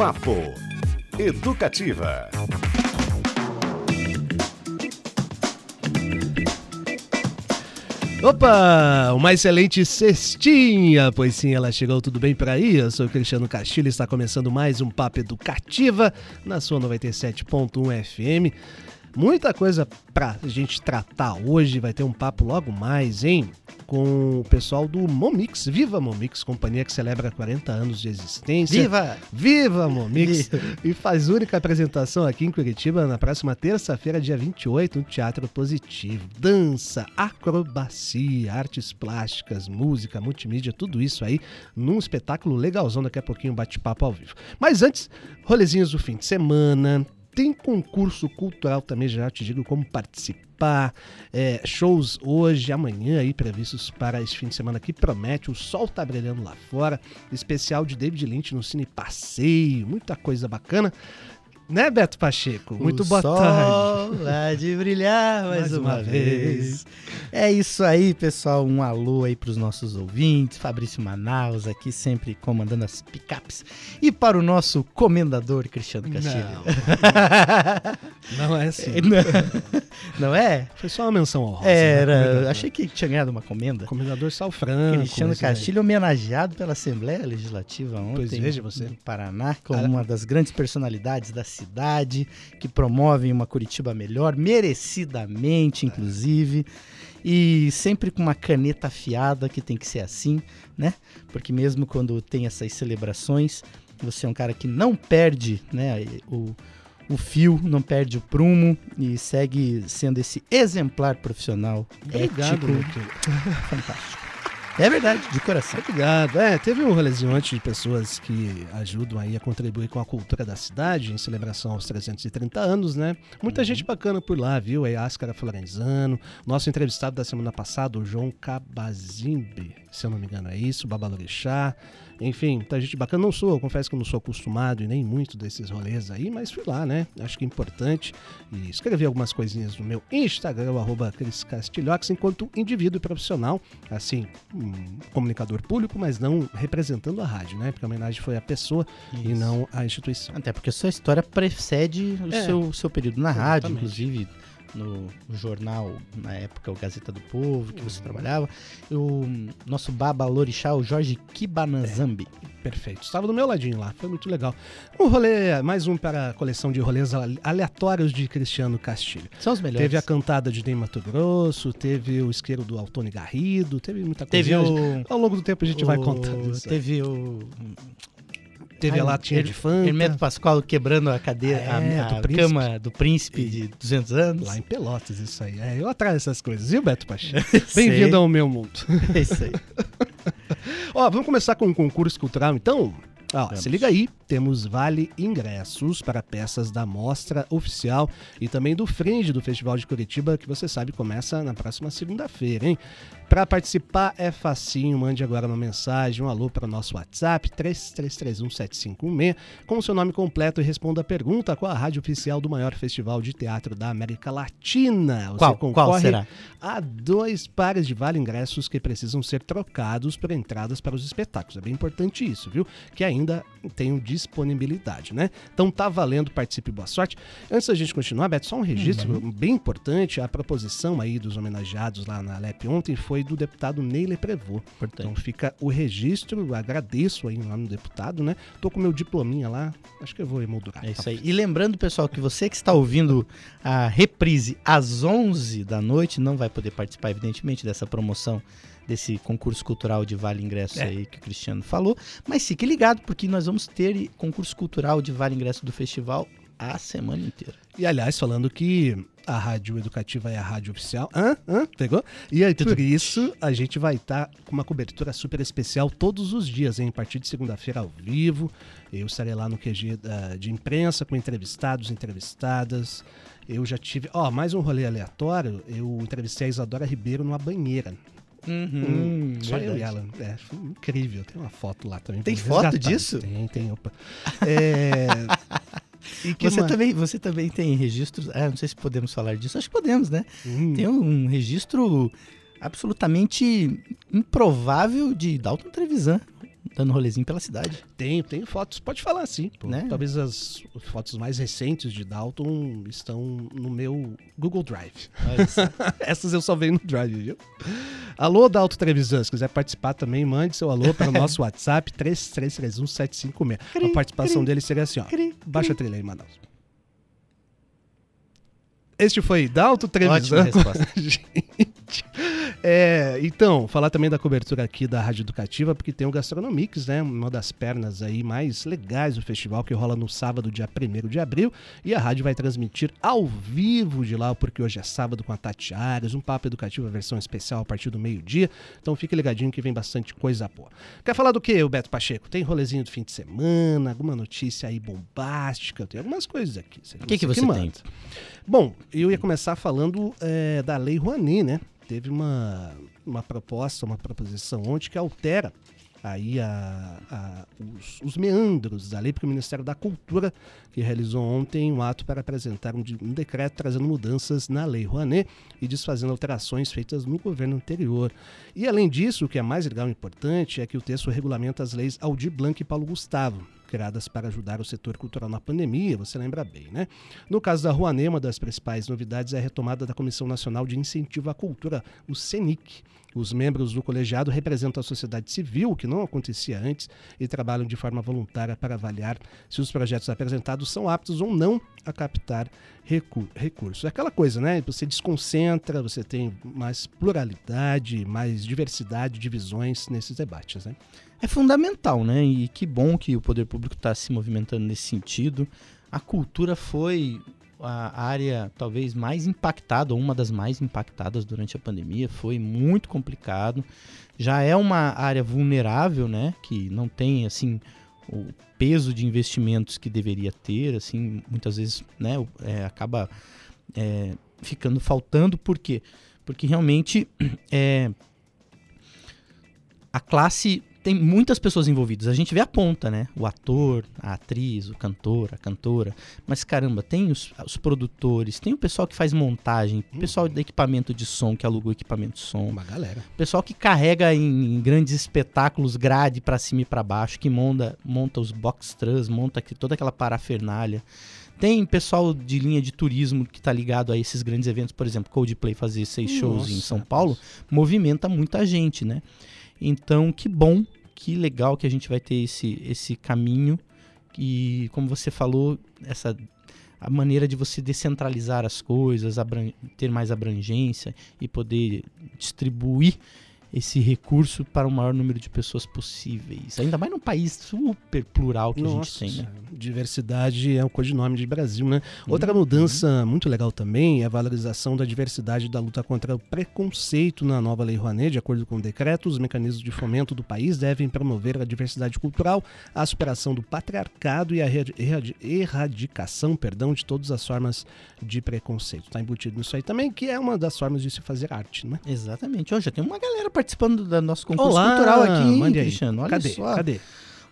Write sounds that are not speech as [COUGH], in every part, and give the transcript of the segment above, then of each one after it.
Papo Educativa. Opa, uma excelente cestinha, pois sim, ela chegou tudo bem por aí. Eu sou o Cristiano Castilho e está começando mais um Papo Educativa na sua 97.1 FM. Muita coisa pra gente tratar hoje, vai ter um papo logo mais, hein? Com o pessoal do Momix, Viva Momix, companhia que celebra 40 anos de existência. Viva! Viva Momix! E faz única apresentação aqui em Curitiba na próxima terça-feira, dia 28, no Teatro Positivo. Dança, acrobacia, artes plásticas, música, multimídia, tudo isso aí num espetáculo legalzão. Daqui a pouquinho, bate-papo ao vivo. Mas antes, rolezinhos do fim de semana, tem concurso cultural também, já te digo como participar. É, shows hoje, amanhã aí previstos para esse fim de semana que promete. O sol tá brilhando lá fora. Especial de David Lynch no Cine Passeio. Muita coisa bacana. Né, Beto Pacheco? Muito o boa sol tarde. Há de brilhar [LAUGHS] mais, Mais uma, uma vez. É isso aí, pessoal. Um alô aí para os nossos ouvintes. Fabrício Manaus aqui sempre comandando as picapes. E para o nosso comendador Cristiano Castilho. [LAUGHS] Não é assim. [LAUGHS] Não é? Foi só uma menção honrosa. né? Era. Comendador. Achei que tinha ganhado uma comenda. Comendador Sal Franco. Cristiano daí. Castilho homenageado pela Assembleia Legislativa ontem Pois veja você. no Paraná, como uma das grandes personalidades da cidade, que promovem uma Curitiba melhor, merecidamente, inclusive, e sempre com uma caneta afiada, que tem que ser assim, né? Porque mesmo quando tem essas celebrações, você é um cara que não perde, né, o, o fio, não perde o prumo e segue sendo esse exemplar profissional Obrigado, ético, [LAUGHS] fantástico. É verdade, de coração. Obrigado. É, teve um rolezinho antes de pessoas que ajudam aí a contribuir com a cultura da cidade em celebração aos 330 anos, né? Muita gente bacana por lá, viu? É Ascara Florenzano, nosso entrevistado da semana passada, o João Cabazimbe, se eu não me engano é isso, Babalorixá. Enfim, muita gente bacana. Não sou, eu confesso que eu não sou acostumado e nem muito desses rolês aí, mas fui lá, né? Acho que é importante. E escrevi algumas coisinhas no meu Instagram, arroba Cris Castilhox, enquanto indivíduo profissional, assim, um comunicador público, mas não representando a rádio, né? Porque a homenagem foi à pessoa e Isso. não à instituição. Até porque a sua história precede o É. seu, seu período na rádio, Exatamente. inclusive no jornal, na época, o Gazeta do Povo, que você trabalhava. O nosso baba lorixá, o Jorge Kibanazambi. Perfeito. Estava do meu ladinho lá, foi muito legal. Um rolê, mais um para a coleção de rolês ale- aleatórios de Cristiano Castilho. São os melhores. Teve a cantada de Ney Mato Grosso, teve o isqueiro do Altone Garrido, teve muita coisa. Teve o... Ao longo do tempo a gente vai o- contando isso. Teve o... Teve a Ai, latinha Her- de fanta. Hermeto Pascoal quebrando a cadeira, É, a, do a príncipe. cama do príncipe de 200 anos. Lá em Pelotas, isso aí. É, eu atraio essas coisas, viu, Beto Pacheco? [LAUGHS] Bem-vindo ao meu mundo. É isso aí. Ó, vamos começar com um concurso cultural, então? Ó, Vamos. se liga aí, temos vale ingressos para peças da mostra oficial e também do Fringe do Festival de Curitiba, que você sabe começa na próxima segunda-feira, hein? Para participar é facinho, mande agora uma mensagem, um alô para o nosso WhatsApp, 33317516, com o seu nome completo e responda a pergunta qual a rádio oficial do maior festival de teatro da América Latina. Você Qual, concorre qual será? há dois pares de vale ingressos que precisam ser trocados por entradas para os espetáculos. É bem importante isso, viu? Que ainda tenham disponibilidade, né? Então tá valendo, participe, boa sorte. Antes da gente continuar, Beto, só um registro bem importante. A proposição aí dos homenageados lá na LEP ontem foi do deputado Neyler Prevô. Então fica o registro, agradeço aí lá no deputado, né? Tô com meu diplominha lá, acho que eu vou emoldurar. É isso aí. E lembrando, pessoal, que você que está ouvindo a reprise às 11 da noite não vai poder participar, evidentemente, dessa promoção, desse concurso cultural de Vale Ingresso É. aí que o Cristiano falou. Mas fique ligado, porque nós vamos ter concurso cultural de Vale Ingresso do festival a semana inteira. E aliás, falando que a rádio educativa é a rádio oficial. Hã? Hã? Pegou? E aí, por isso, a gente vai estar com uma cobertura super especial todos os dias, hein? A partir de segunda-feira ao vivo. Eu estarei lá no QG da- de imprensa com entrevistados, entrevistadas. Eu já tive. Ó, mais um rolê aleatório. Eu entrevistei a Isadora Ribeiro numa banheira. Hum, Só eu e verdade. ela. É, foi incrível. Tem uma foto lá também. Tem foto resgatar. disso? Tem, tem. Opa. [LAUGHS] É. E que Você ma- também, você também tem registros. Ah, não sei se podemos falar disso. Acho que podemos, né? Hum. Tem um registro absolutamente improvável de Dalton Trevisan. Dando rolezinho pela cidade. Tenho, tenho fotos, pode falar sim. pô. Né? Talvez as fotos mais recentes de Dalton estão no meu Google Drive. [LAUGHS] Essas eu só venho no Drive, viu? Alô, Dalton Trevisan, se quiser participar também, mande seu alô para o [LAUGHS] nosso WhatsApp 3331-756. A participação dele seria assim, ó. Cri, Baixa a trilha aí, Manaus. Este foi Ótima Trevisan. [LAUGHS] Gente. É, então, falar também da cobertura aqui da Rádio Educativa, porque tem o Gastronomics, né? Uma das pernas aí mais legais do festival, que rola no sábado, dia 1 de abril. E a rádio vai transmitir ao vivo de lá, porque hoje é sábado com a Tati Ares, um papo educativo, versão especial a partir do meio-dia. Então fique ligadinho que vem bastante coisa boa. Quer falar do que, Beto Pacheco? Tem rolezinho do fim de semana, alguma notícia aí bombástica? Tem algumas coisas aqui. O que, que você manda. tem? Bom, eu ia começar falando é, da Lei Rouanet, né? Teve uma, uma proposta, uma proposição ontem que altera aí a, a- os, os meandros da lei, porque o Ministério da Cultura, que realizou ontem um ato para apresentar um, um decreto trazendo mudanças na Lei Rouanet e desfazendo alterações feitas no governo anterior. E além disso, o que é mais legal e importante é que o texto regulamenta as leis Aldir Blanc e Paulo Gustavo, criadas para ajudar o setor cultural na pandemia, você lembra bem, né? No caso da Rouanet, uma das principais novidades é a retomada da Comissão Nacional de Incentivo à Cultura, o CENIC. Os membros do colegiado representam a sociedade civil, o que não acontecia antes, e trabalham de forma voluntária para avaliar se os projetos apresentados são aptos ou não a captar recu- recursos. É aquela coisa, né? Você desconcentra, você tem mais pluralidade, mais diversidade de visões nesses debates, né? É fundamental, né? E que bom que o poder público está se movimentando nesse sentido. A cultura foi a área talvez mais impactada, ou uma das mais impactadas durante a pandemia. Foi muito complicado. Já é uma área vulnerável, né? Que não tem assim o peso de investimentos que deveria ter, assim, muitas vezes, né? é, acaba é, ficando faltando. Por quê? Porque realmente [CLEARS THROAT] é, a classe tem muitas pessoas envolvidas. A gente vê a ponta, né? O ator, a atriz, o cantor, a cantora. Mas caramba, tem os, os produtores, tem o pessoal que faz montagem, o pessoal do equipamento de som, que aluga o equipamento de som, Uma galera. o pessoal que carrega em, em grandes espetáculos grade pra cima e pra baixo, que monta, monta os box trans, monta aqui toda aquela parafernália. Tem pessoal de linha de turismo que tá ligado a esses grandes eventos, por exemplo, Coldplay fazer seis shows em Nossa, São Paulo, movimenta muita gente, né? Então, que bom, que legal que a gente vai ter esse, esse caminho. E, como você falou, essa a maneira de você descentralizar as coisas, ter mais abrangência e poder distribuir esse recurso para o maior número de pessoas possíveis. Ainda mais num país super plural que Nossa, a gente tem, né? diversidade é o codinome de Brasil, né? Uhum. Outra mudança muito legal também é a valorização da diversidade da luta contra o preconceito na nova Lei Rouanet. De acordo com o decreto, os mecanismos de fomento do país devem promover a diversidade cultural, a superação do patriarcado e a erradi- erradi- erradicação perdão, de todas as formas de preconceito. Está embutido nisso aí também, que é uma das formas de se fazer arte, né? Exatamente. Já tem uma galera participando do nosso concurso Olá, cultural aqui, hein. Cristiano? Olha Cadê? só. Cadê?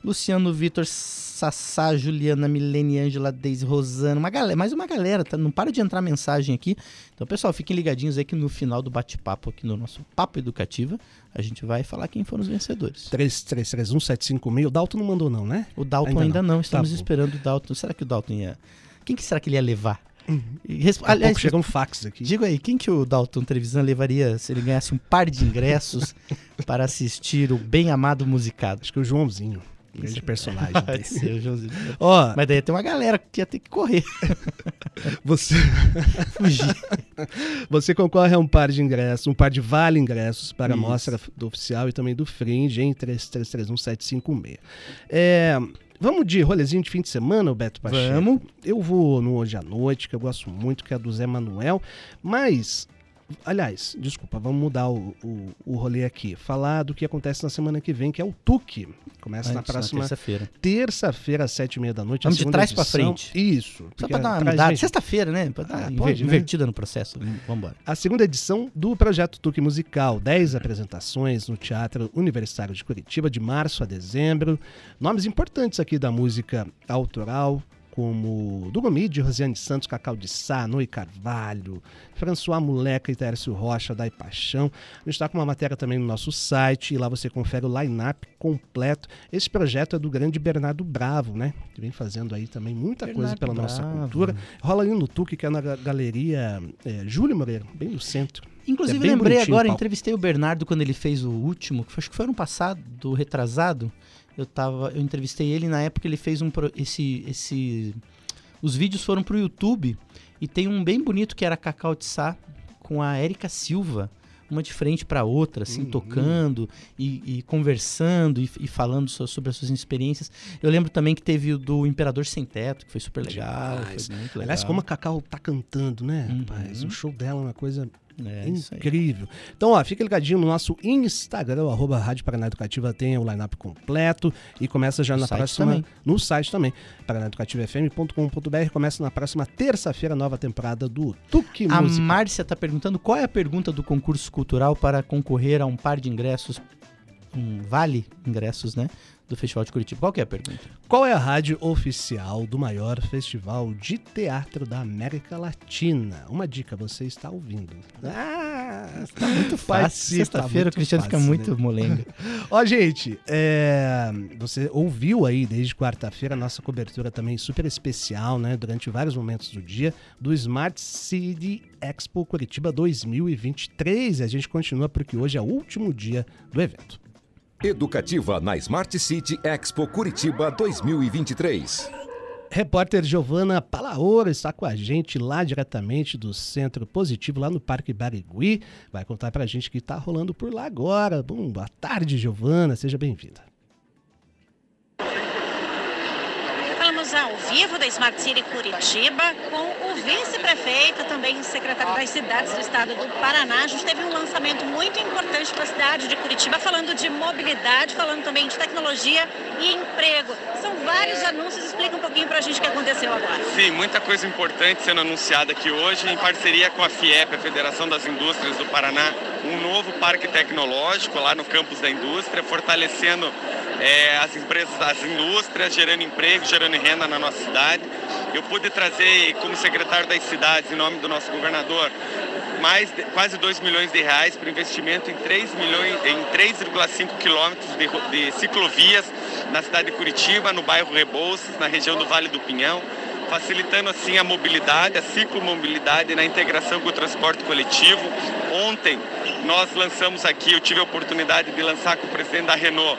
Luciano, Vitor, Sassá, Juliana, Milene, Ângela, Deise, Rosana, uma galera, mais uma galera, tá? Não para de entrar mensagem aqui. Então, pessoal, fiquem ligadinhos aí que no final do bate-papo aqui no nosso Papo Educativa, a gente vai falar quem foram os vencedores. 3331-756. O Dalton não mandou não, né? O Dalton Ainda ainda, não. não. estamos Tá esperando o Dalton. Será que o Dalton ia... Quem que será que ele ia levar? Resp- a Aliás, pouco chega um fax aqui. Diga aí, quem que o Dalton Televisão levaria se ele ganhasse um par de ingressos [LAUGHS] para assistir o bem amado musicado? Acho que o Joãozinho. Grande personagem. [LAUGHS] Pode dele. ser, o Joãozinho. Ó, Mas daí tem uma galera que ia ter que correr, [LAUGHS] você, fugir. você concorre a um par de ingressos, um par de vale ingressos para a Isso. mostra do oficial e também do Fringe em 3331-756. É, vamos de rolezinho de fim de semana, Beto Pacheco? Vamos. Eu vou no Hoje à Noite, que eu gosto muito, que é do Zé Manuel, mas... Aliás, desculpa, vamos mudar o, o, o rolê aqui. Falar do que acontece na semana que vem, que é o TUC. Começa na Antes, próxima terça-feira. terça-feira, às sete e meia da noite. a Vamos de trás pra edição. frente. Isso. Só pra dar uma mudada. Sexta-feira, né? Pra dar Ah, pode, né? invertida no processo. Vambora. A segunda edição do projeto Tuque Musical, 10 apresentações no Teatro Universitário de Curitiba, de março a dezembro. Nomes importantes aqui da música autoral, como Duromide, Rosiane Santos, Cacau de Sá, Noi Carvalho, François Moleca e Tércio Rocha, Dai Paixão. A gente está com uma matéria também no nosso site e lá você confere o line-up completo. Esse projeto é do grande Bernardo Bravo, né? Que vem fazendo aí também muita Bernardo coisa pela Bravo. nossa cultura. Rola ali no Tuque, que é na ga- galeria é, Júlio Moreira, bem no centro. Inclusive, É lembrei agora, entrevistei o Bernardo quando ele fez o último, que foi- acho que foi ano passado, do retrasado. Eu tava, eu entrevistei ele na época ele fez um pro- esse esse os vídeos foram pro YouTube e tem um bem bonito que era Cacau de Sá com a Érica Silva, uma de frente para outra, assim, Uhum. tocando e, e conversando e, e falando so- sobre as suas experiências. Eu lembro também que teve o do Imperador Sem Teto, que foi super legal, Demais. foi muito legal. Aliás, como a Cacau tá cantando, né, Uhum. rapaz? O show dela é uma coisa é, aí. incrível. Então, ó, fica ligadinho no nosso Instagram, arroba Rádio Paraná Educativa, tem o line-up completo e começa já No na próxima. também. No site também. paranaeducativafm.com.br começa na próxima terça-feira a nova temporada do Tuque A Música. Márcia tá perguntando qual é a pergunta do concurso cultural para concorrer a um par de ingressos, um vale ingressos, né? Do Festival de Curitiba. Qual que é a pergunta? Qual é a rádio oficial do maior festival de teatro da América Latina? Uma dica, você está ouvindo. Ah, Tá muito [LAUGHS] fácil. Sexta-feira o Cristiano fica muito né? molenga. [LAUGHS] Ó, gente, é, você ouviu aí desde quarta-feira a nossa cobertura também super especial, né? Durante vários momentos do dia, do Smart City Expo Curitiba 2023. E a gente continua porque hoje é o último dia do evento. Educativa na Smart City Expo Curitiba 2023. Repórter Giovana Palaoro está com a gente lá diretamente do Centro Positivo, lá no Parque Barigui. Vai contar pra gente o que tá rolando por lá agora. Bom, boa tarde, Giovana. Seja bem-vinda. Ao vivo da Smart City Curitiba com o vice-prefeito, também secretário das cidades do estado do Paraná. A gente teve um lançamento muito importante para a cidade de Curitiba, falando de mobilidade, falando também de tecnologia e emprego. São vários anúncios. Explica um pouquinho para a gente o que aconteceu agora. Sim, muita coisa importante sendo anunciada aqui hoje, em parceria com a FIEP, a Federação das Indústrias do Paraná, um novo parque tecnológico lá no campus da indústria, fortalecendo eh, as empresas, as indústrias, gerando emprego, gerando renda na nossa cidade. Eu pude trazer, como secretário das cidades, em nome do nosso governador, mais quase 2 milhões de reais para investimento em 3 milhões, em 3,5 quilômetros de, de ciclovias na cidade de Curitiba, no bairro Rebouças, na região do Vale do Pinhão, facilitando assim a mobilidade, a ciclomobilidade na integração com o transporte coletivo. Ontem nós lançamos aqui, eu tive a oportunidade de lançar com o presidente da Renault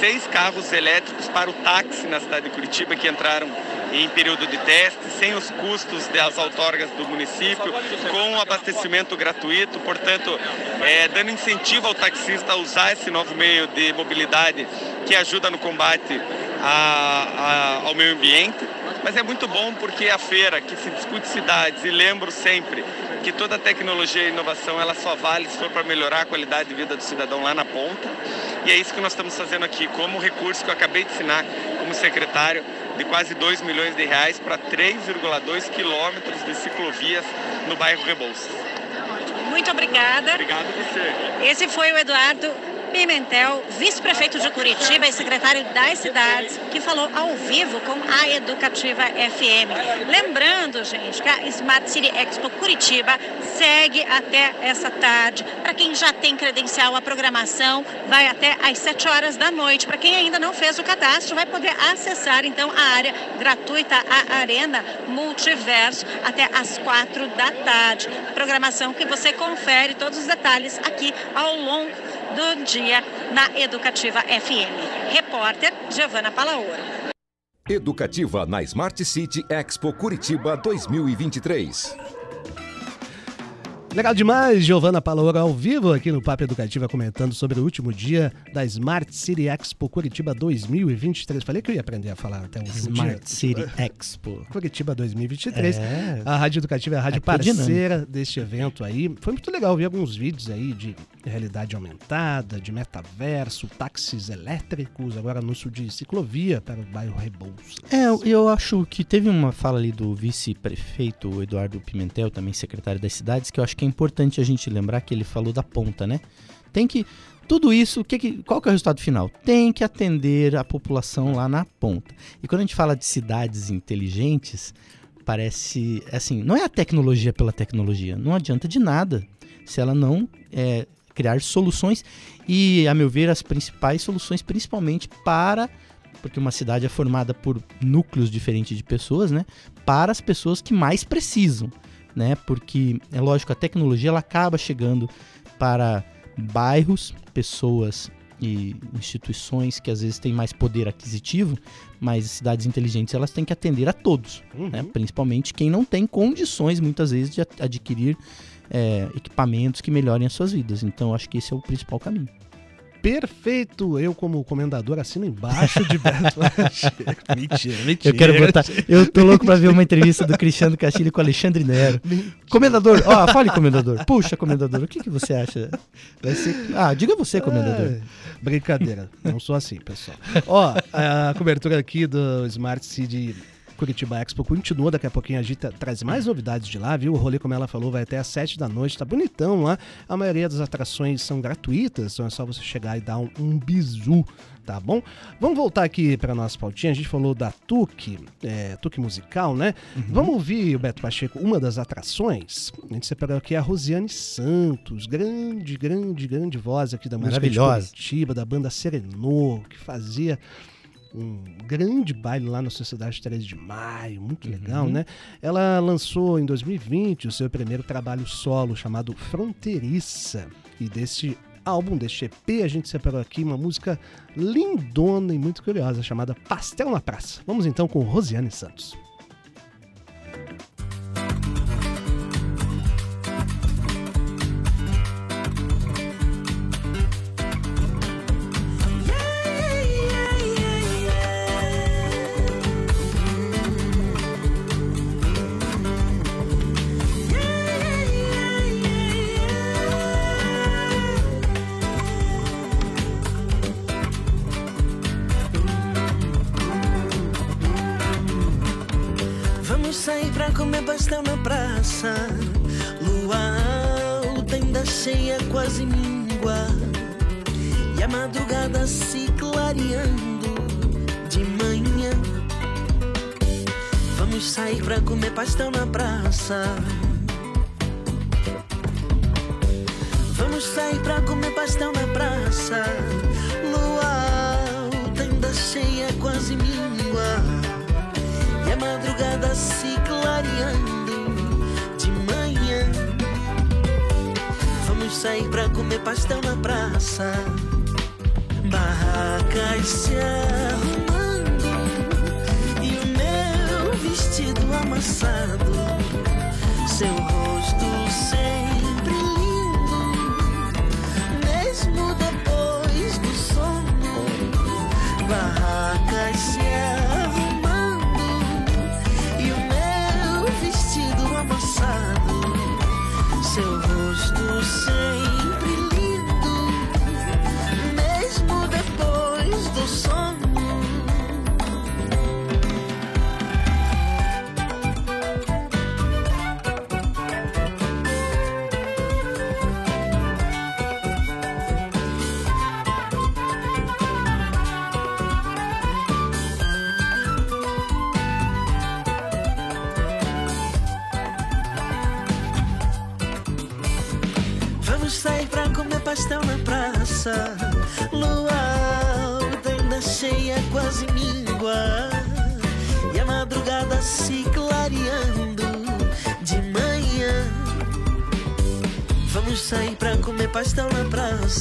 seis carros elétricos para o táxi na cidade de Curitiba que entraram em período de teste, sem os custos das outorgas do município, com abastecimento gratuito, portanto, é, dando incentivo ao taxista a usar esse novo meio de mobilidade que ajuda no combate a- a- ao meio ambiente. Mas é muito bom porque a feira que se discute cidades, e lembro sempre que toda tecnologia e inovação ela só vale se for para melhorar a qualidade de vida do cidadão lá na ponta. E é isso que nós estamos fazendo aqui, como recurso que eu acabei de assinar como secretário de quase 2 milhões de reais para 3,2 quilômetros de ciclovias no bairro Rebouças. Muito obrigada. Obrigado a você. Esse foi o Eduardo Pimentel, vice-prefeito de Curitiba e secretário das cidades, que falou ao vivo com a Educativa FM. Lembrando, gente, que a Smart City Expo Curitiba segue até essa tarde. Para quem já tem credencial, a programação vai até às 7 horas da noite. Para quem ainda não fez o cadastro, vai poder acessar então a área gratuita, a Arena Multiverso, até às 4 da tarde. Programação que você confere todos os detalhes aqui ao longo do dia na Educativa FM. Repórter Giovana Palaoro. Educativa na Smart City Expo Curitiba 2023. Legal demais, Giovana Paloura ao vivo aqui no Papo Educativa comentando sobre o último dia da Smart City Expo Curitiba 2023. Falei que eu ia aprender a falar até o último Smart dia. City Expo. Curitiba 2023. É. A Rádio Educativa é a rádio É parceira deste evento aí. Foi muito legal ver alguns vídeos aí de realidade aumentada, de metaverso, táxis elétricos, agora anúncio de ciclovia para o bairro Rebouças. É, eu- eu acho que teve uma fala ali do vice-prefeito Eduardo Pimentel, também secretário das cidades, que eu acho que é importante a gente lembrar que ele falou da ponta, né? Tem que tudo isso, que que, qual que é o resultado final? Tem que atender a população lá na ponta. E quando a gente fala de cidades inteligentes, parece assim, não é a tecnologia pela tecnologia, não adianta de nada se ela não é, criar soluções e, a meu ver, as principais soluções, principalmente para porque uma cidade é formada por núcleos diferentes de pessoas, né? Para as pessoas que mais precisam, né? Porque é lógico, a tecnologia ela acaba chegando para bairros, pessoas e instituições que às vezes têm mais poder aquisitivo, mas cidades inteligentes elas têm que atender a todos, né? uhum. né? principalmente quem não tem condições muitas vezes de adquirir é, equipamentos que melhorem as suas vidas. Então acho que esse é o principal caminho perfeito. Eu, como comendador, assino embaixo de Beto [LAUGHS] [LAUGHS] Mentira, mentira. Eu quero botar. Eu tô louco pra ver uma entrevista do Cristiano Castilho com o Alexandre Nero. Mentira. Comendador, ó, fale, comendador. Puxa, comendador, o que, que você acha? Vai ser... Ah, diga você, comendador. É, brincadeira, não sou assim, pessoal. Ó, a cobertura aqui do Smart City Curitiba Expo continua, daqui a pouquinho a Gita traz mais novidades de lá, viu? O rolê, como ela falou, vai até às 7 da noite, tá bonitão lá. A maioria das atrações são gratuitas, então é só você chegar e dar um, um bizu, tá bom? Vamos voltar aqui para nossa pautinha, a gente falou da TUC, é, TUC musical, né? Uhum. Vamos ouvir, o Beto Pacheco, uma das atrações. A gente separou aqui a Rosiane Santos, grande, grande, grande voz aqui da música de Curitiba, da banda Serenô, que fazia um grande baile lá na Sociedade 13 de Maio, muito uhum. legal, né? Ela lançou em 2020 o seu primeiro trabalho solo chamado Fronteiriça. E desse álbum, deste EP, a gente separou aqui uma música lindona e muito curiosa chamada Pastel na Praça. Vamos então com Rosiane Santos.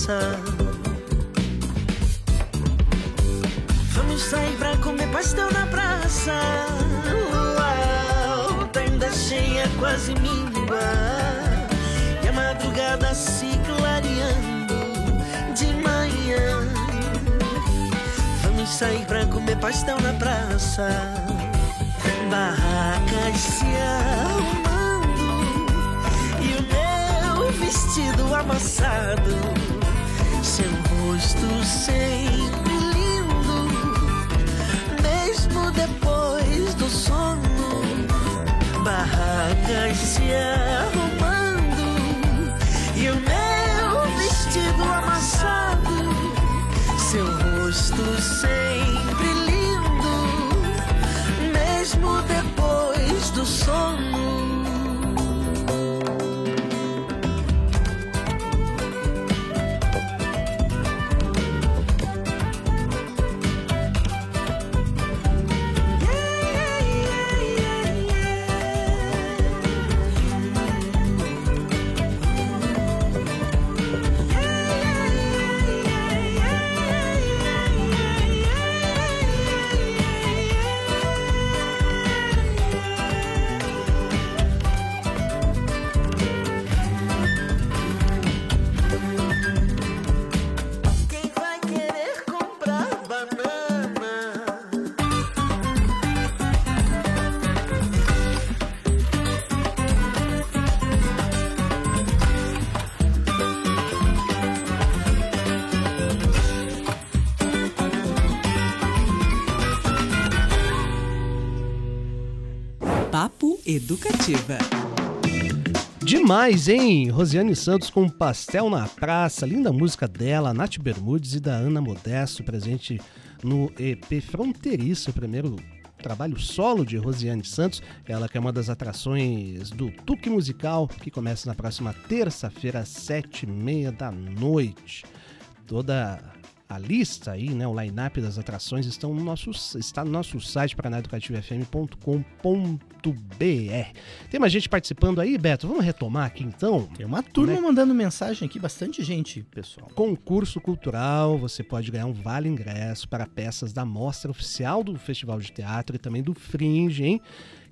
Praça. Vamos sair pra comer pastel na praça. Lua alta ainda cheia, quase míngua, e a madrugada se clareando de manhã. Vamos sair pra comer pastel na praça. Barracas se arrumando e o meu vestido amassado seu rosto sempre lindo, mesmo depois do sono. Barracas se arrumando e o meu vestido amassado, seu rosto sempre. Educativa. Demais, hein? Rosiane Santos com Pastel na Praça, linda música dela, Nath Bermudes e da Ana Modesto, presente no EP Fronteiriço, primeiro trabalho solo de Rosiane Santos, ela que é uma das atrações do Tuque Musical, que começa na próxima terça-feira, às sete e meia da noite. Toda a lista aí, né, o line-up das atrações estão no nosso, está no nosso site paranaeducativofm.com.br. Tem mais gente participando aí, Beto? Vamos retomar aqui então? Tem uma turma Né? mandando mensagem aqui, bastante gente, pessoal. Concurso cultural, você pode ganhar um vale ingresso para peças da mostra oficial do Festival de Teatro e também do Fringe, hein?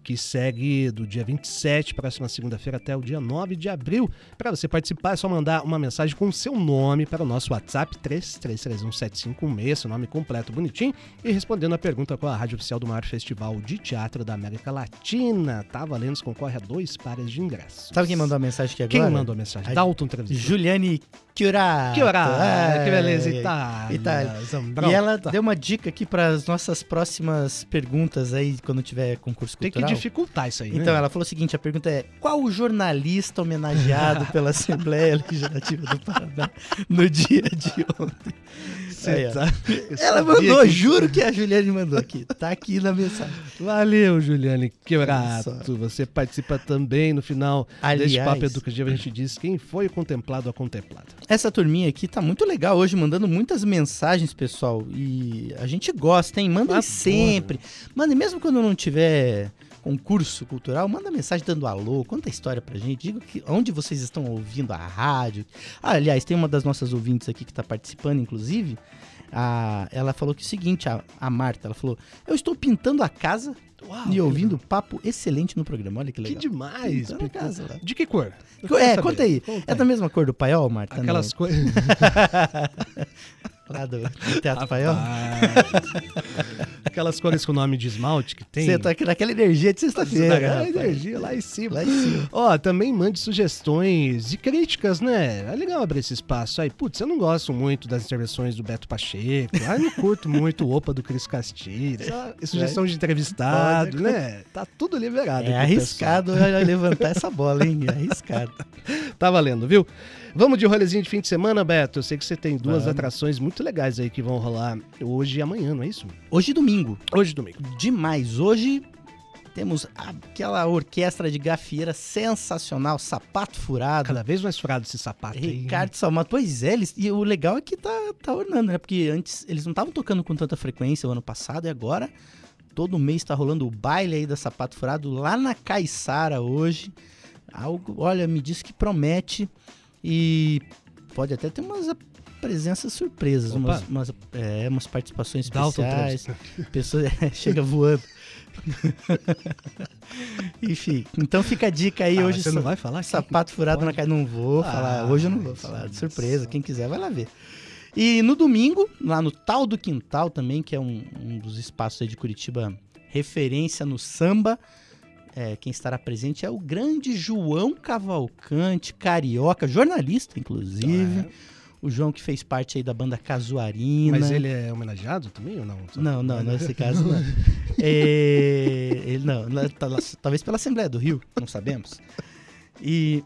Que segue do dia 27, próxima segunda-feira, até o dia 9 de abril. Para você participar, é só mandar uma mensagem com seu nome para o nosso WhatsApp 33317516, seu nome completo, bonitinho, e respondendo a pergunta qual a rádio oficial do maior festival de teatro da América Latina. Tá valendo, concorre a dois pares de ingressos. Sabe quem mandou a mensagem aqui agora? Quem mandou a mensagem? A Dalton Trevisan. Juliane Chiurato. Que hora? Ah, que beleza, é, Itália. Itália. Zambrão. E ela Tá. deu uma dica aqui para as nossas próximas perguntas aí, quando tiver concurso Tem que cultural. Dificultar isso aí, Então, né? ela falou o seguinte: a pergunta é: qual o jornalista homenageado [LAUGHS] pela Assembleia Legislativa do Paraná no dia de ontem? Aí, tá- Ela mandou, que- juro que a Juliane mandou aqui. Tá aqui na mensagem. Valeu, Juliane Olha Quebrato. Você participa também no final deste Aliás- papo educativo. A gente diz quem foi o contemplado ou a contemplada. Essa turminha aqui tá muito legal hoje, mandando muitas mensagens, pessoal. E a gente gosta, hein? Mandem sempre. Mandem, mesmo quando não tiver concurso cultural, manda mensagem dando alô, conta a história pra gente, diga que, onde vocês estão ouvindo a rádio. Ah, aliás, tem uma das nossas ouvintes aqui que tá participando, inclusive. A, ela falou que é o seguinte, a, a Marta, ela falou: Eu estou pintando a casa Uau, e ouvindo papo excelente no programa. Olha que Que legal. demais. Pintando a casa lá. De que cor? Eu É, conta aí. Conta É da mesma cor do paiol, Marta? Aquelas coisas. [LAUGHS] [LAUGHS] Lá do, do Teatro Paiol? [LAUGHS] Aquelas cores com nome de esmalte que tem. Você tá aqui naquela energia de sexta-feira. Rapaz. energia lá em cima. Lá em cima. Ó, também mande sugestões e críticas, né? É legal abrir esse espaço aí. Putz, eu não gosto muito das intervenções do Beto Pacheco. Ah, eu não curto muito o Opa do Cris Castilho. Só Sugestão de entrevistado, né? Tá tudo liberado. É aqui, arriscado levantar essa bola, hein? É arriscado. [LAUGHS] Tá valendo, viu? Vamos de rolezinho de fim de semana, Beto? Eu sei que você tem duas Vamos. atrações muito legais aí que vão rolar hoje e amanhã, não é isso? Hoje domingo, Hoje domingo. demais. Hoje temos aquela orquestra de gafieira sensacional, sapato furado. Cada vez mais furado esse sapato aí. Ricardo Salmato, pois é, eles, e o legal é que tá, tá ornando, né? Porque antes eles não estavam tocando com tanta frequência o ano passado e agora todo mês tá rolando o baile aí da Sapato Furado lá na Caiçara hoje. Algo, olha, me diz que promete e pode até ter umas presenças surpresas, Opa. umas, umas, é, umas participações especiais. Trevisan. Pessoa [LAUGHS] chega voando. [LAUGHS] Enfim, então fica a dica aí Ah, hoje. você não vai falar? Sapato furado Pode? na cara. Não vou Ah, falar. Hoje eu não vou falar. é De surpresa. Quem quiser vai lá ver. E no domingo, lá no Tal do Quintal também, que é um, um dos espaços aí de Curitiba, referência no samba. É, quem estará presente é o grande João Cavalcante, carioca, jornalista, inclusive. O João que fez parte aí da banda Casuarina. Mas ele é homenageado também ou não? Não, não, nesse caso não. [LAUGHS] É, ele não, não, tá talvez pela Assembleia do Rio, não sabemos. E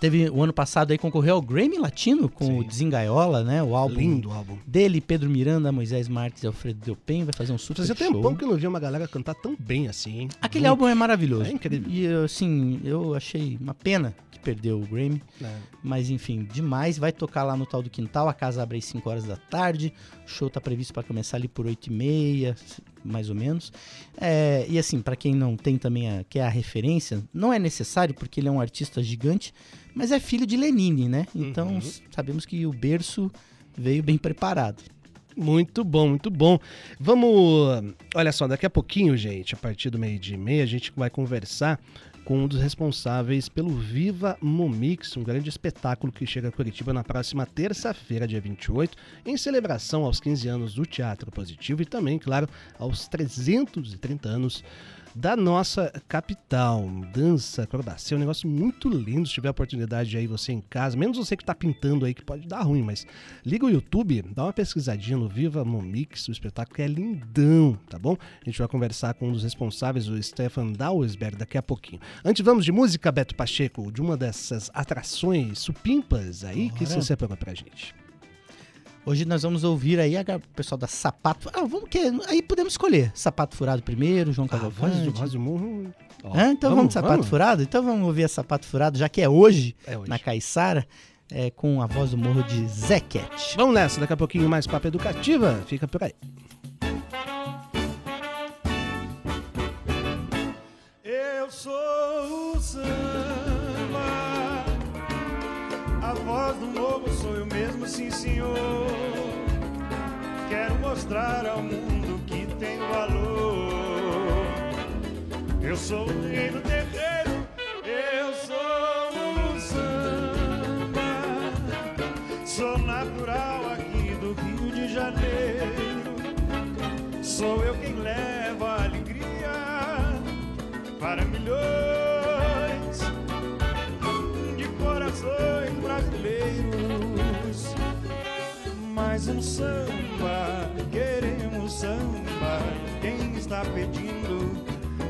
teve o ano passado aí concorreu ao Grammy Latino com Sim. o Desengaiola, né? O álbum Lindo álbum. dele, Pedro Miranda, Moisés Marques e Alfredo Delpen, vai fazer um super Fazia show. tempão que eu não vi uma galera cantar tão bem assim, hein? Aquele Muito, álbum é maravilhoso. É incrível. E assim, eu achei uma pena perdeu o Grammy. né? Mas enfim, demais. Vai tocar lá no tal do quintal. A casa abre às 5 horas da tarde. O show tá previsto para começar ali por 8 e meia, mais ou menos. É, e assim, para quem não tem também a, quer a referência, não é necessário porque ele é um artista gigante, mas é filho de Lenine, né? Então Uhum. sabemos que o berço veio bem preparado. Muito bom, muito bom. Vamos. Olha só, daqui a pouquinho, gente, a partir do meio-dia e meia, a gente vai conversar com um dos responsáveis pelo Viva Momix, um grande espetáculo que chega a Curitiba na próxima terça-feira, dia 28, em celebração aos 15 anos do Teatro Positivo e também, claro, aos 330 anos da nossa capital. Dança, acrobacia, é um negócio muito lindo. Se tiver a oportunidade aí você em casa, menos você que está pintando aí, que pode dar ruim, mas liga o YouTube, dá uma pesquisadinha no Viva Momix, o espetáculo que é lindão, tá bom? A gente vai conversar com um dos responsáveis, o Stefan Dausberg, daqui a pouquinho. Antes vamos de música, Beto Pacheco, de uma dessas atrações supimpas aí, que você separou pra gente. Hoje nós vamos ouvir aí o pessoal da Sapato. Ah, vamos que aí podemos escolher Sapato Furado primeiro, João Cavalcante. Ah, voz do Morro. Ah, então vamos, vamos de Sapato vamos. Furado? Então vamos ouvir a Sapato Furado, já que é hoje, é hoje. na Caiçara, é, com a voz do Morro de Zequete. Vamos nessa, daqui a pouquinho mais papo educativa. Fica por aí. Eu sou o samba, morro sou eu mesmo, sim senhor mostrar ao mundo que tem valor. Eu sou o rei do terreiro, eu sou o samba. Sou natural aqui do Rio de Janeiro. Sou eu quem leva alegria para milhões Mais um samba queremos samba. Quem está pedindo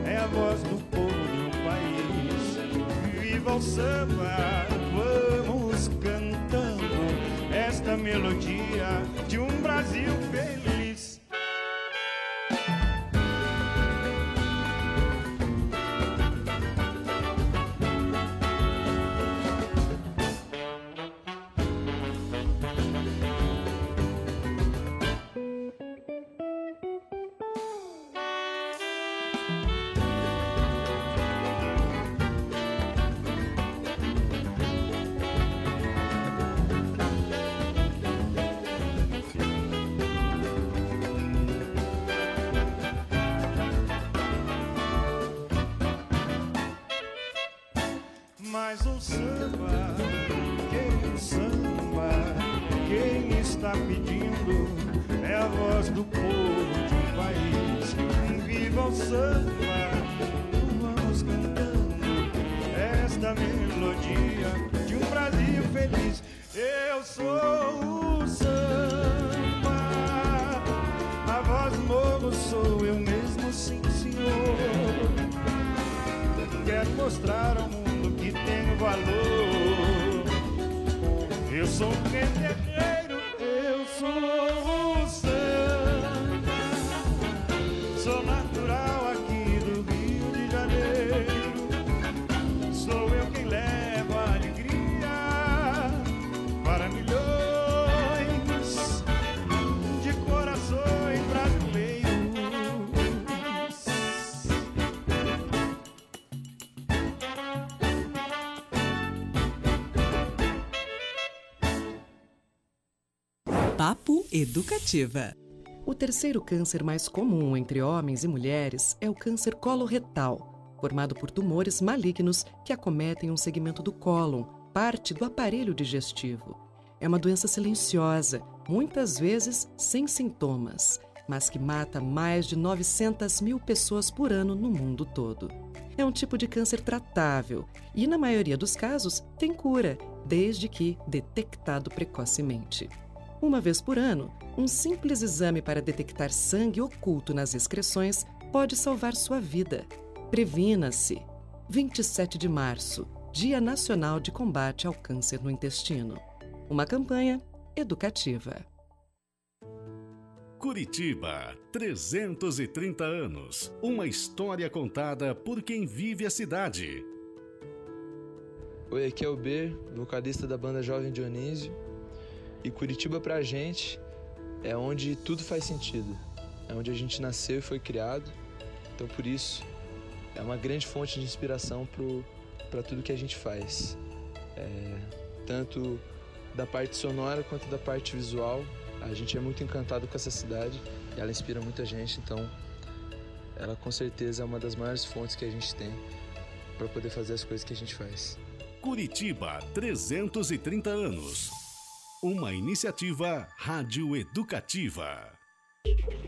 é a voz do povo do país. Viva o samba, vamos cantando esta melodia de um Brasil feliz. Papo Educativa. O terceiro câncer mais comum entre homens e mulheres é o câncer coloretal, formado por tumores malignos que acometem um segmento do cólon, parte do aparelho digestivo. É uma doença silenciosa, muitas vezes sem sintomas, mas que mata mais de 900 mil pessoas por ano no mundo todo. É um tipo de câncer tratável e, na maioria dos casos, tem cura, desde que detectado precocemente. Uma vez por ano, um simples exame para detectar sangue oculto nas excreções pode salvar sua vida. Previna-se. 27 de março, Dia Nacional de Combate ao Câncer no Intestino. Uma campanha educativa. Curitiba, 330 anos. Uma história contada por quem vive a cidade. Oi, aqui é o B, vocalista da banda Jovem Dionísio. E Curitiba pra gente é onde tudo faz sentido. É onde a gente nasceu e foi criado. Então por isso é uma grande fonte de inspiração para tudo que a gente faz. É, tanto da parte sonora quanto da parte visual. A gente é muito encantado com essa cidade e ela inspira muita gente, então ela com certeza é uma das maiores fontes que a gente tem para poder fazer as coisas que a gente faz. Curitiba, 330 anos. Uma iniciativa rádio educativa.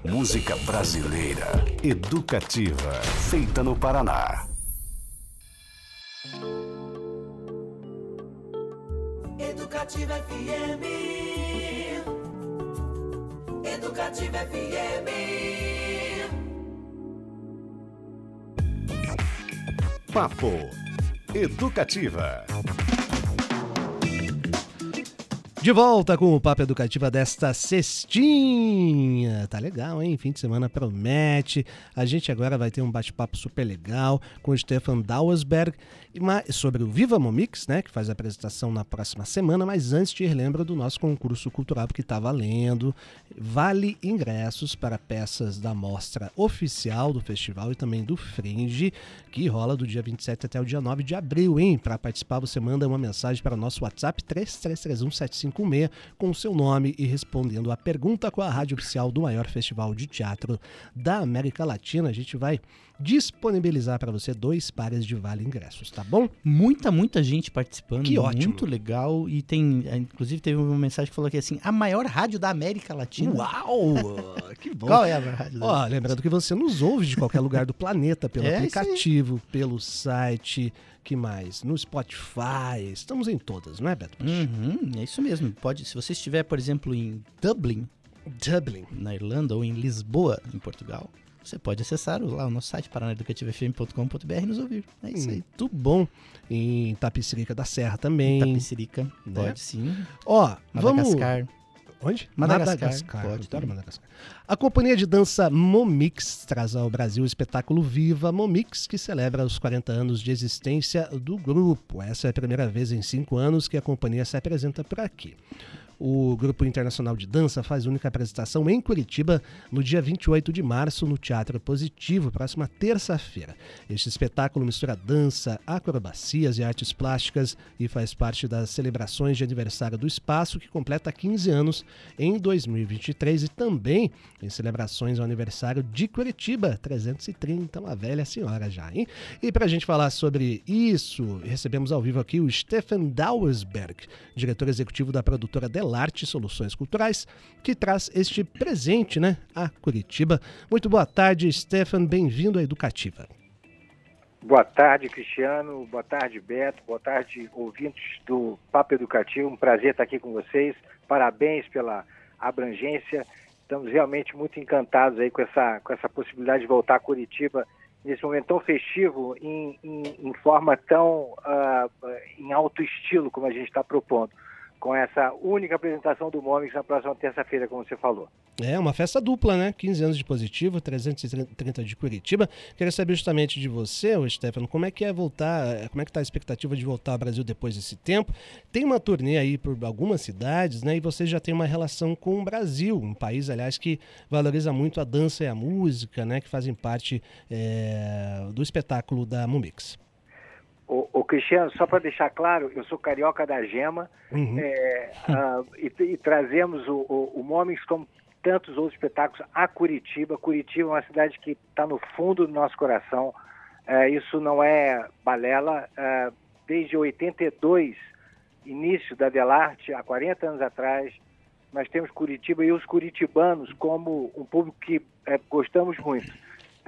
Música brasileira, educativa, feita no Paraná. Educativa FM. Educativa FM. Papo Educativa. De volta com o Papo Educativa desta sextinha. Tá legal, hein? Fim de semana promete. A gente agora vai ter um bate-papo super legal com o Stefan Dauersberg sobre o Viva Momix, né? Que faz a apresentação na próxima semana. Mas antes te lembro do nosso concurso cultural que tá valendo. Vale ingressos para peças da mostra oficial do festival e também do Fringe, que rola do dia 27 até o dia 9 de abril, hein? Para participar, você manda uma mensagem para o nosso WhatsApp 333175 com o seu nome e respondendo a pergunta com a rádio oficial do maior festival de teatro da América Latina. A gente vai disponibilizar para você dois pares de vale ingressos, tá bom? Muita, muita gente participando. Que ótimo. Muito legal. E tem, inclusive, teve uma mensagem que falou que assim, a maior rádio da América Latina. Uau! [LAUGHS] Que bom. Qual é a maior rádio? Ó, lembrando que você nos ouve de qualquer lugar do planeta, pelo [LAUGHS] É, aplicativo, pelo site, que mais? No Spotify. Estamos em todas, não é, Beto? Uhum, é isso mesmo. Pode, se você estiver, por exemplo, em Dublin, Dublin, na Irlanda, ou em Lisboa, em Portugal, você pode acessar lá o nosso site paranaeducativofm.com.br e nos ouvir. É isso aí. Muito bom. Em Tapicirica da Serra também. Tapicirica, né? pode sim. Ó, vamos... Madagascar. Onde? Madagascar, pode adoro. Madagascar. A companhia de dança Momix traz ao Brasil o espetáculo Viva Momix, que celebra os 40 anos de existência do grupo. Essa é a primeira vez em cinco anos que a companhia se apresenta por aqui. O Grupo Internacional de Dança faz única apresentação em Curitiba no dia 28 de março no Teatro Positivo, próxima terça-feira. Este espetáculo mistura dança, acrobacias e artes plásticas e faz parte das celebrações de aniversário do espaço, que completa 15 anos em 2023 e também em celebrações ao aniversário de Curitiba, 330, uma velha senhora já, hein? E para a gente falar sobre isso, recebemos ao vivo aqui o Stefan Dauersberg, diretor executivo da produtora Delarte Soluções Culturais, que traz este presente, né, a Curitiba. Muito boa tarde, Stefan, bem-vindo à Educativa. Boa tarde, Cristiano. Boa tarde, Beto. Boa tarde, ouvintes do Papo Educativo. Um prazer estar aqui com vocês. Parabéns pela abrangência. Estamos realmente muito encantados aí com essa, com essa possibilidade de voltar a Curitiba nesse momento tão festivo, em, em, em forma tão ah, em alto estilo como a gente está propondo, com essa única apresentação do Momix na próxima terça-feira, como você falou. É uma festa dupla, né? 15 anos de positivo, 330 de Curitiba. Queria saber justamente de você, ô Stefano, como é que é voltar, como é que tá a expectativa de voltar ao Brasil depois desse tempo? Tem uma turnê aí por algumas cidades, né? E você já tem uma relação com o Brasil, um país, aliás, que valoriza muito a dança e a música, né? Que fazem parte é, do espetáculo da Mumix. O, o Cristiano, só para deixar claro, eu sou carioca da Gema Uhum. é, ah, e, e trazemos o, o, o Momix como tantos outros espetáculos a Curitiba. Curitiba é uma cidade que está no fundo do nosso coração. É, isso não é balela. É, desde 82, início da Delarte, há 40 anos atrás, nós temos Curitiba e os curitibanos como um público que é, gostamos muito.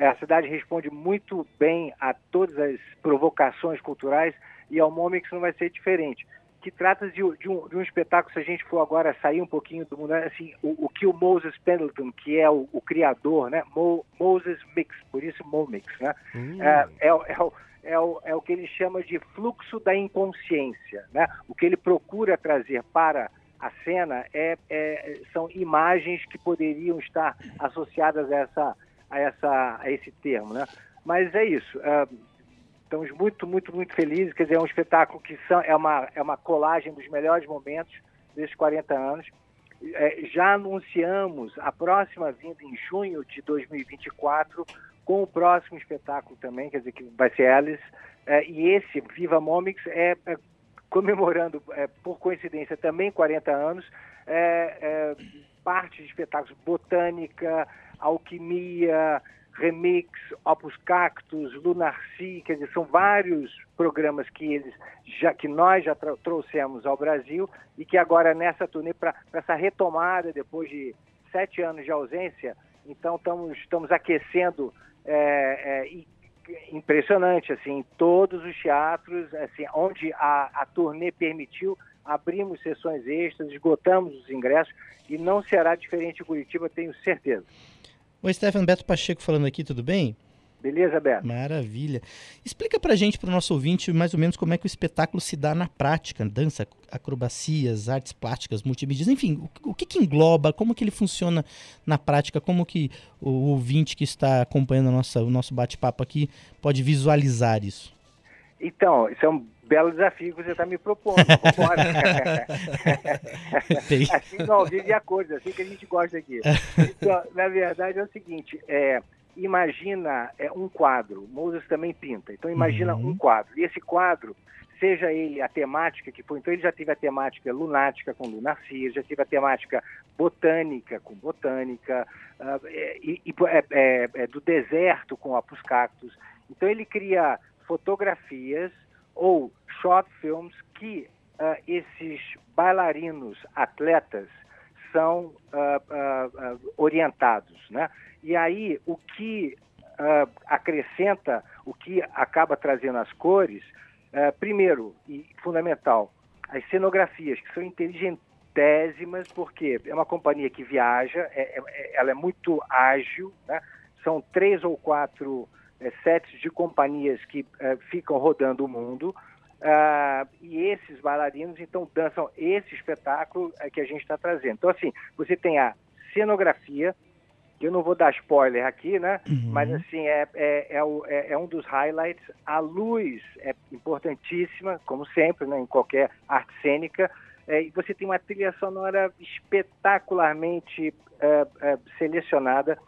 É, A cidade responde muito bem a todas as provocações culturais e ao Momix não vai ser diferente. Que trata de, de um, de um espetáculo, se a gente for agora sair um pouquinho do mundo, assim, o, o que o Moses Pendleton, que é o, o criador, né? Mo, Moses Mix, por isso Momix, né? É, é, o- é, o- é, o, é o que ele chama de fluxo da inconsciência, né? O que ele procura trazer para a cena é, é- são imagens que poderiam estar associadas a essa a essa a esse termo, né? Mas é isso. ah, estamos muito muito muito felizes. Quer dizer, é um espetáculo que são, é uma é uma colagem dos melhores momentos desses 40 anos. É, já anunciamos a próxima vinda em junho de 2024 com o próximo espetáculo também, quer dizer que vai ser Alice. É, e esse Viva Momix é, é comemorando, é, por coincidência, também 40 anos, é, parte de espetáculos botânica, alquimia, remix, Opus Cactus, Lunarci, quer dizer, são vários programas que eles já que nós já trouxemos ao Brasil e que agora nessa turnê para essa retomada depois de sete anos de ausência Então estamos, estamos aquecendo é, é, impressionante, assim, todos os teatros, assim, onde a, a turnê permitiu, abrimos sessões extras, esgotamos os ingressos e não será diferente em Curitiba, tenho certeza. Oi, Stefano Beto Pacheco falando aqui, tudo bem? Beleza, Beto? Maravilha. Explica pra gente, pro nosso ouvinte, mais ou menos como é que o espetáculo se dá na prática. Dança, acrobacias, artes plásticas, multimídias, enfim, o, o que, que engloba, como que ele funciona na prática, como que o ouvinte que está acompanhando a nossa, o nosso bate-papo aqui pode visualizar isso? Então, isso é um belo desafio que você está me propondo. [LAUGHS] assim não vive a coisa, assim que a gente gosta aqui. Então, na verdade é o seguinte, é, imagina é, um quadro, Moses também pinta, então imagina uhum. um quadro, e esse quadro, seja ele a temática que foi, então ele já teve a temática lunática com lunacia, já teve a temática botânica com botânica, uh, e, e é, é, é, do deserto com apus cactus, então ele cria fotografias ou short films que uh, esses bailarinos, atletas, são uh, orientados, né? E aí, o que uh, acrescenta, o que acaba trazendo as cores, uh, primeiro e fundamental, as cenografias, que são inteligentésimas, porque é uma companhia que viaja, é, é, ela é muito ágil, né? são três ou quatro é, sets de companhias que é, ficam rodando o mundo, Uh, e esses bailarinos então dançam esse espetáculo uh, que a gente está trazendo. Então, assim, você tem a cenografia, eu não vou dar spoiler aqui, né? Uhum. Mas assim, é, é, é, o, é, é, um dos highlights. A luz é importantíssima, como sempre, né? em qualquer arte cênica. É, e você tem uma trilha sonora espetacularmente é, é, selecionada.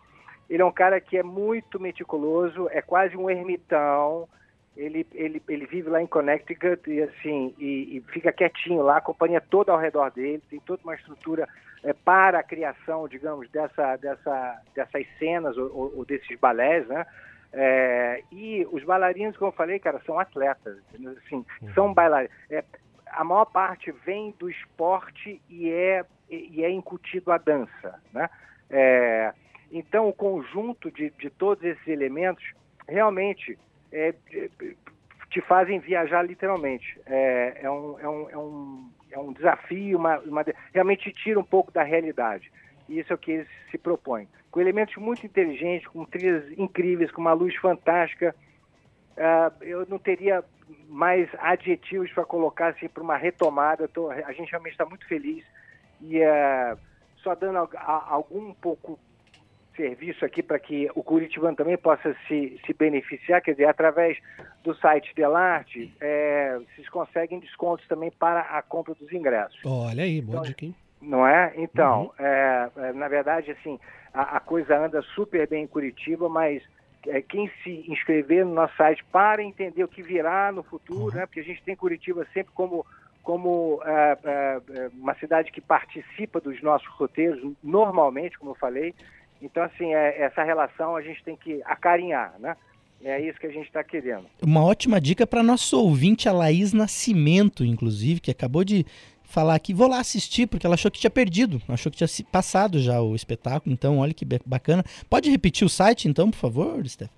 Ele é um cara que é muito meticuloso, é quase um ermitão. Ele, ele, ele vive lá em Connecticut e assim e, e fica quietinho lá, a companhia toda ao redor dele, tem toda uma estrutura é, para a criação, digamos, dessa, dessa, dessas cenas ou, ou desses balés, né? É, e os bailarinos, como eu falei, cara, são atletas, assim, uhum. são bailarinos. É, a maior parte vem do esporte e é, e é incutido a dança, né? É, então, o conjunto de, de todos esses elementos realmente é, te fazem viajar literalmente. É, é, um, é, um, é, um, é um desafio, uma, uma, realmente tira um pouco da realidade. E isso é o que eles se propõem. Com elementos muito inteligentes, com trilhas incríveis, com uma luz fantástica. Uh, eu não teria mais adjetivos para colocar assim, para uma retomada. Tô, a gente realmente está muito feliz. E uh, só dando a, a, algum pouco serviço aqui para que o Curitibano também possa se, se beneficiar, quer dizer, através do site Delarte, é, vocês conseguem descontos também para a compra dos ingressos. Olha aí, boa então, dica, hein? Não é? Então, uhum. é, é, na verdade, assim, a, a, coisa anda super bem em Curitiba, mas é, quem se inscrever no nosso site para entender o que virá no futuro, uhum. né? Porque a gente tem Curitiba sempre como como é, é, uma cidade que participa dos nossos roteiros normalmente, como eu falei, então, assim, é, essa relação a gente tem que acarinhar, né? É isso que a gente está querendo. Uma ótima dica para nosso ouvinte, a Laís Nascimento, inclusive, que acabou de falar aqui, vou lá assistir, porque ela achou que tinha perdido, achou que tinha passado já o espetáculo, então olha que bacana. Pode repetir o site, então, por favor, Steph?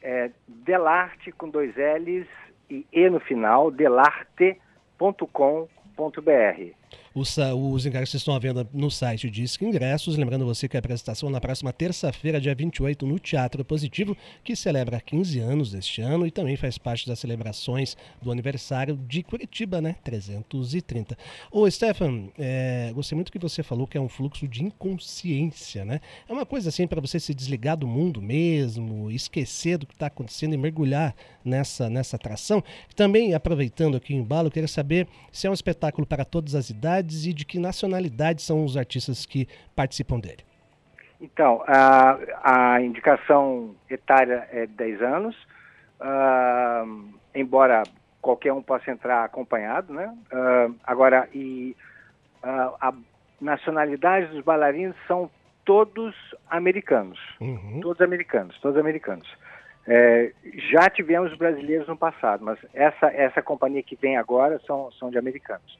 É Delarte com dois L's e E no final, delarte.com.br. Os, os ingressos estão à venda no site Disque Ingressos. Lembrando você que a apresentação é na próxima terça-feira, dia 28, no Teatro Positivo, que celebra 15 anos deste ano e também faz parte das celebrações do aniversário de Curitiba, né? 330. Ô, Stefan, é, gostei muito que você falou que é um fluxo de inconsciência, né? É uma coisa assim para você se desligar do mundo mesmo, esquecer do que está acontecendo e mergulhar nessa, nessa atração. Também, aproveitando aqui o embalo, queria saber se é um espetáculo para todas as idades idades e de que nacionalidade são os artistas que participam dele? Então, a, a indicação etária é 10 anos, uh, embora qualquer um possa entrar acompanhado, né? Uh, agora, e uh, a nacionalidade dos bailarinos são todos americanos, uhum. todos americanos, todos americanos. É, já tivemos brasileiros no passado, mas essa essa companhia que vem agora são são de americanos.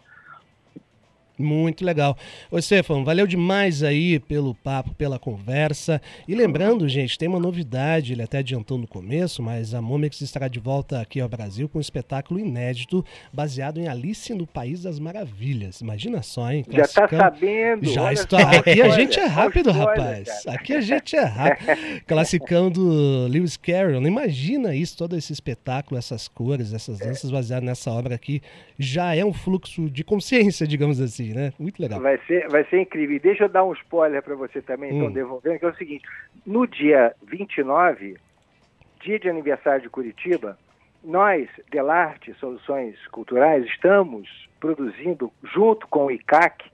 Muito legal. Ô, Stefano, valeu demais aí pelo papo, pela conversa. E lembrando, gente, tem uma novidade, ele até adiantou no começo, mas a Momix estará de volta aqui ao Brasil com um espetáculo inédito baseado em Alice no País das Maravilhas. Imagina só, hein? Já tá sabendo. Já estou. só, Aqui a gente é rápido, [LAUGHS] rapaz. Aqui a gente é rápido. Classificando Lewis Carroll. Imagina isso, todo esse espetáculo, essas cores, essas danças baseadas nessa obra aqui. Já é um fluxo de consciência, digamos assim, né? Muito legal. Vai ser, vai ser incrível. E deixa eu dar um spoiler para você também, então, Hum. devolvendo, que é o seguinte: no dia 29, dia de aniversário de Curitiba, nós, Delarte Soluções Culturais, estamos produzindo, junto com o ICAC,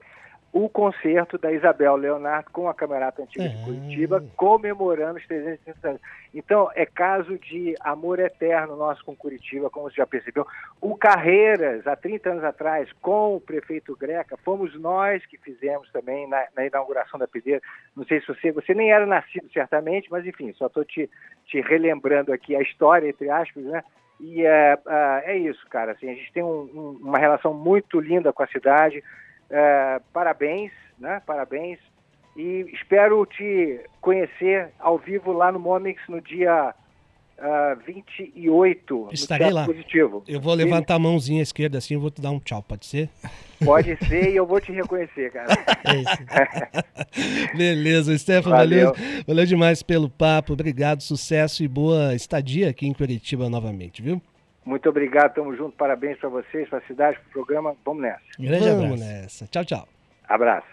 o concerto da Isabel Leonardo com a Camerata Antiga de Curitiba, comemorando os 330 anos. Então, é caso de amor eterno nosso com Curitiba, como você já percebeu. O Carreiras, há 30 anos atrás, com o prefeito Greca, fomos nós que fizemos também na, na inauguração da pedreira. Não sei se você, você nem era nascido certamente, mas enfim, só estou te, te relembrando aqui a história, entre aspas, né? E é, é, é isso, cara. Assim, a gente tem um- um- uma relação muito linda com a cidade. É, parabéns, né? Parabéns. E espero te conhecer ao vivo lá no Momix no dia ah, 28. no Estarei lá. Positivo. Eu vou levantar a mãozinha esquerda assim e vou te dar um tchau, pode ser? Pode ser e eu vou te reconhecer, cara. [LAUGHS] [LAUGHS] Beleza, Stefano, Valeu. valeu. valeu demais pelo papo. Obrigado, sucesso e boa estadia aqui em Curitiba novamente, viu? Muito obrigado, tamo junto. Parabéns para vocês, para a cidade, para o programa. Vamos nessa. Vamos nessa. Tchau, tchau. Abraço.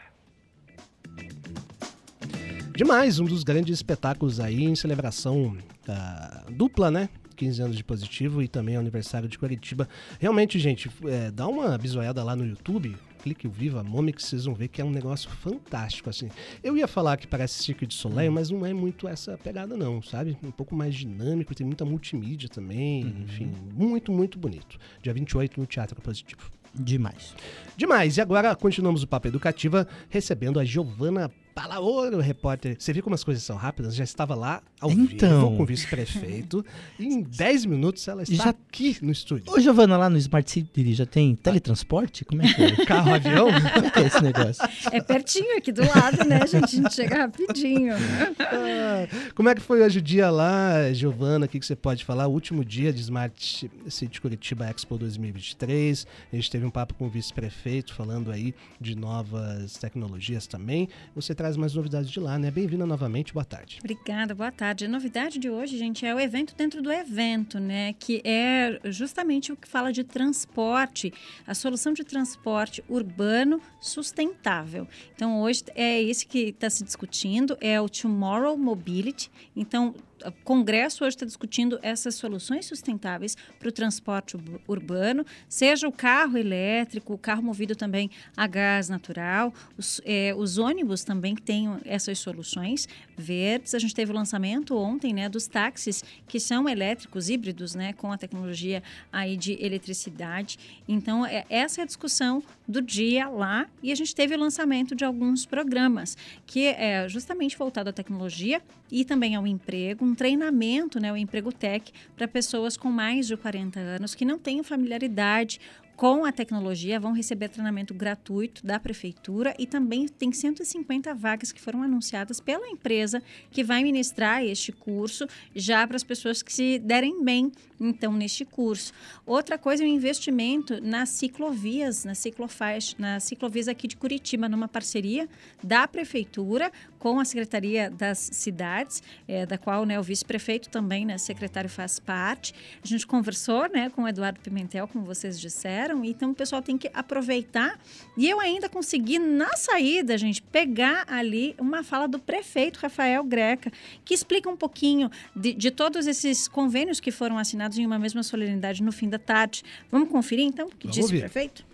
Demais, um dos grandes espetáculos aí em celebração ah, dupla, né? 15 anos de positivo e também aniversário de Curitiba. Realmente, gente, é, dá uma bisoiada lá no YouTube, clique o Viva Momix, vocês vão ver que é um negócio fantástico, assim. Eu ia falar que parece Cirque de Soleil, mas não é muito essa pegada não, sabe? Um pouco mais dinâmico, tem muita multimídia também, enfim, muito, muito bonito. Dia 28 no Teatro Positivo. Demais. Demais. E agora continuamos o Papo Educativa recebendo a Giovana Palaoro, repórter. Você viu como as coisas são rápidas? Já estava lá ao Então. vivo com o vice-prefeito. [LAUGHS] em 10 minutos ela está Já- aqui no estúdio. Ô, Giovana, lá no Smart City já tem teletransporte? Como é que é? [LAUGHS] Carro, avião? [LAUGHS] Como que é esse negócio? É pertinho aqui do lado, né, gente? A gente chega rapidinho. Ah, como é que foi hoje o dia lá, Giovana? O que, que você pode falar? O último dia de Smart City Curitiba Expo 2023. A gente teve um papo com o vice-prefeito falando aí de novas tecnologias também. Você traz mais novidades de lá, né? Bem-vinda novamente, boa tarde. Obrigada, boa tarde. A novidade de hoje, gente, é o evento dentro do evento, né? Que é justamente o que fala de transporte, a solução de transporte urbano sustentável. Então, hoje é esse que está se discutindo, é o Tomorrow Mobility. Então, o Congresso hoje está discutindo essas soluções sustentáveis para o transporte urbano, seja o carro elétrico, o carro movido também a gás natural, os, eh, os ônibus também têm essas soluções verdes. A gente teve o lançamento ontem né, dos táxis que são elétricos, híbridos, né, com a tecnologia aí de eletricidade. Então, é, essa é a discussão do dia lá e a gente teve o lançamento de alguns programas que é justamente voltado à tecnologia e também ao emprego, um treinamento, né, o Emprego Tech, para pessoas com mais de 40 anos que não tenham familiaridade com a tecnologia, vão receber treinamento gratuito da prefeitura e também tem 150 vagas que foram anunciadas pela empresa que vai ministrar este curso já para as pessoas que se derem bem então neste curso. Outra coisa é o investimento nas ciclovias, nas ciclofaixa, nas ciclovias aqui de Curitiba, numa parceria da prefeitura com a Secretaria das Cidades, eh, da qual né, o vice-prefeito também, né, secretário, faz parte. A gente conversou né, com o Eduardo Pimentel, como vocês disseram, então o pessoal tem que aproveitar. E eu ainda consegui, na saída, gente, pegar ali uma fala do prefeito Rafael Greca, que explica um pouquinho de, de todos esses convênios que foram assinados em uma mesma solenidade no fim da tarde. Vamos conferir, então, o que Vamos disse o ouvir. prefeito?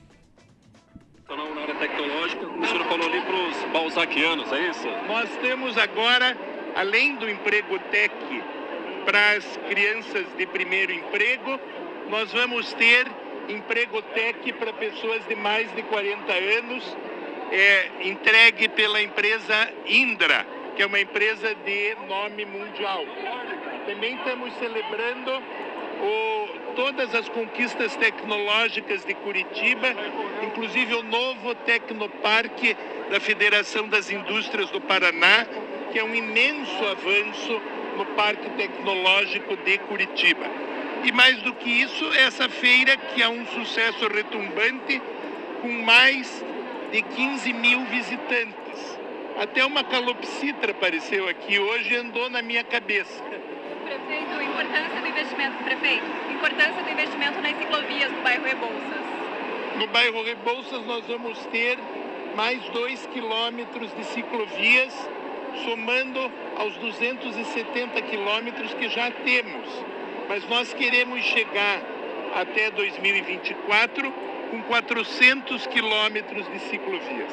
Então, na área tecnológica, o senhor falou ali para os balzaquianos, é isso? Nós temos agora, além do emprego tech para as crianças de primeiro emprego, nós vamos ter emprego tech para pessoas de mais de 40 anos, é, entregue pela empresa Indra, que é uma empresa de nome mundial. Também estamos celebrando o, todas as conquistas tecnológicas de Curitiba, inclusive o novo Tecnoparque da Federação das Indústrias do Paraná, que é um imenso avanço no Parque Tecnológico de Curitiba. E mais do que isso, essa feira que é um sucesso retumbante, com mais de 15 mil visitantes. Até uma calopsita apareceu aqui hoje e andou na minha cabeça. Prefeito, importância do investimento, prefeito, importância do investimento nas ciclovias no bairro Rebouças. No bairro Rebouças nós vamos ter mais dois quilômetros de ciclovias, somando aos 270 quilômetros que já temos. Mas nós queremos chegar até 2024 com 400 quilômetros de ciclovias.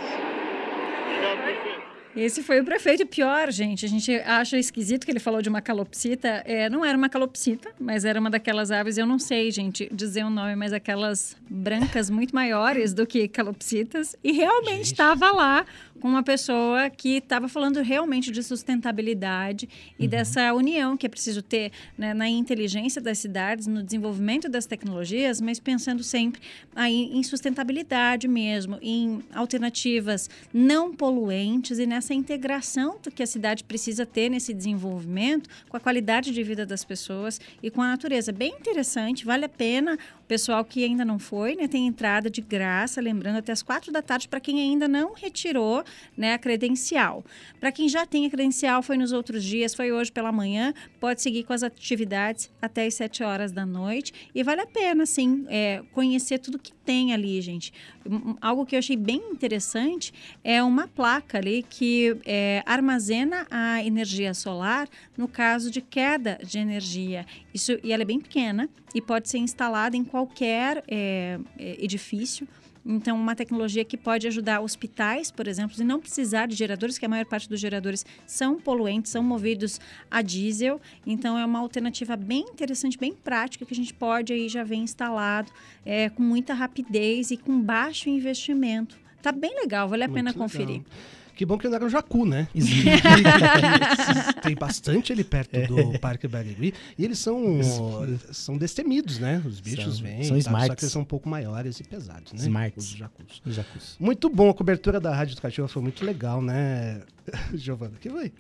Obrigado, prefeito. Esse foi o prefeito. Pior, gente, a gente acha esquisito que ele falou de uma calopsita. É, não era uma calopsita, mas era uma daquelas aves, eu não sei, gente, dizer o nome, mas aquelas brancas muito maiores do que calopsitas. E realmente estava lá com uma pessoa que estava falando realmente de sustentabilidade e dessa união que é preciso ter né, na inteligência das cidades, no desenvolvimento das tecnologias, mas pensando sempre aí em sustentabilidade mesmo, em alternativas não poluentes e nessa integração que a cidade precisa ter nesse desenvolvimento com a qualidade de vida das pessoas e com a natureza. Bem interessante, vale a pena. O pessoal que ainda não foi, né, tem entrada de graça, lembrando, até as quatro da tarde para quem ainda não retirou né, a credencial. Para quem já tem a credencial, foi nos outros dias, foi hoje pela manhã, pode seguir com as atividades até as 7 horas da noite. E vale a pena, sim, é, conhecer tudo que tem ali, gente. Algo que eu achei bem interessante é uma placa ali que é, armazena a energia solar no caso de queda de energia. Isso, e ela é bem pequena e pode ser instalada em qualquer é, é, edifício. Então, uma tecnologia que pode ajudar hospitais, por exemplo, e não precisar de geradores, que a maior parte dos geradores são poluentes, são movidos a diesel. Então, é uma alternativa bem interessante, bem prática, que a gente pode aí já ver instalado é, com muita rapidez e com baixo investimento. Tá bem legal, vale a Muito pena legal. conferir. Que bom que não era um jacu, né? [LAUGHS] Tem bastante ali perto É. do Parque Barigui. E eles são, são destemidos, né? Os bichos São- vêm. são e tal, Só smarts. que eles são um pouco maiores e pesados, né? Smarts. Os jacus. Os jacus. Muito bom, a cobertura da Rádio Educativa foi muito legal, né? [LAUGHS] Giovana, que foi?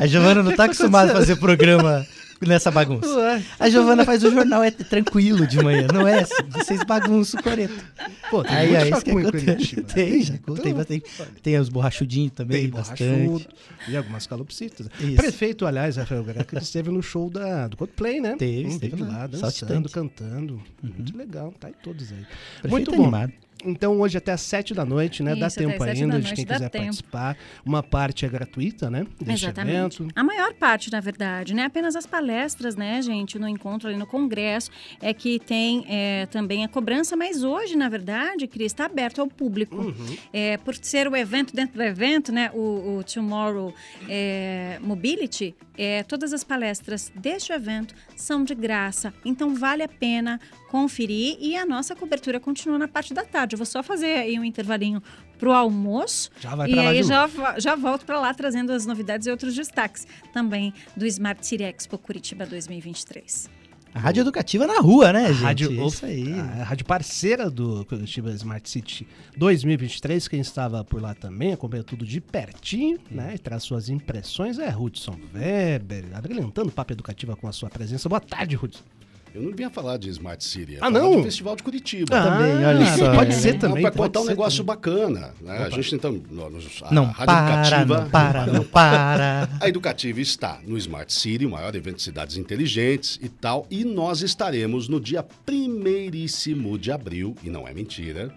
A Giovana não tá [LAUGHS] que acostumada a fazer programa nessa bagunça. Ué. A Giovana faz o jornal é tranquilo de manhã, não é? assim? Vocês bagunçam o coreto. Pô, tem isso que em acontece. Curitiba. Tem, jacu, tem Então, bastante. Tem os borrachudinhos também, Tem bastante. borrachudo e algumas calopsitas. Isso. Prefeito, aliás, Rafael Greco, ele esteve no show da, do Coldplay, né? Teve, esteve lá, dançando, cantando. Muito legal, tá aí todos aí. Prefeito Muito bom. animado. Então, hoje até às sete da noite, né? dá Isso, até tempo ainda da de quem dá quiser tempo. participar. Uma parte é gratuita, né? Deste Exatamente. evento. A maior parte, na verdade, né? Apenas as palestras, né, gente, no encontro ali no Congresso, é que tem é, também a cobrança, mas hoje, na verdade, Cris, está aberto ao público. Uhum. É, por ser o evento dentro do evento, né? O, o Tomorrow é, Mobility, é, todas as palestras deste evento são de graça. Então vale a pena conferir e a nossa cobertura continua na parte da tarde. Eu vou só fazer aí um intervalinho pro almoço. Já vai e pra lá aí já, já volto para lá trazendo as novidades e outros destaques também do Smart City Expo Curitiba 2023. A rádio educativa na rua, né, A gente? rádio, É isso aí. A rádio parceira do Curitiba Smart City 2023, quem estava por lá também, acompanha tudo de pertinho, né? E traz suas impressões, é Hudson Weber, abrilhantando o papo educativa com a sua presença. Boa tarde, Hudson. Eu não vinha falar de Smart City, Ah, não? de Festival de Curitiba. Ah, Também, olha só. pode ser também, Para pode contar um negócio também. bacana. Né? A gente então. nós- A Não Rádio para, Educativa, não para, não para. A Educativa está no Smart City, o maior evento de cidades inteligentes e tal. E nós estaremos no dia primeiríssimo de abril, e não é mentira,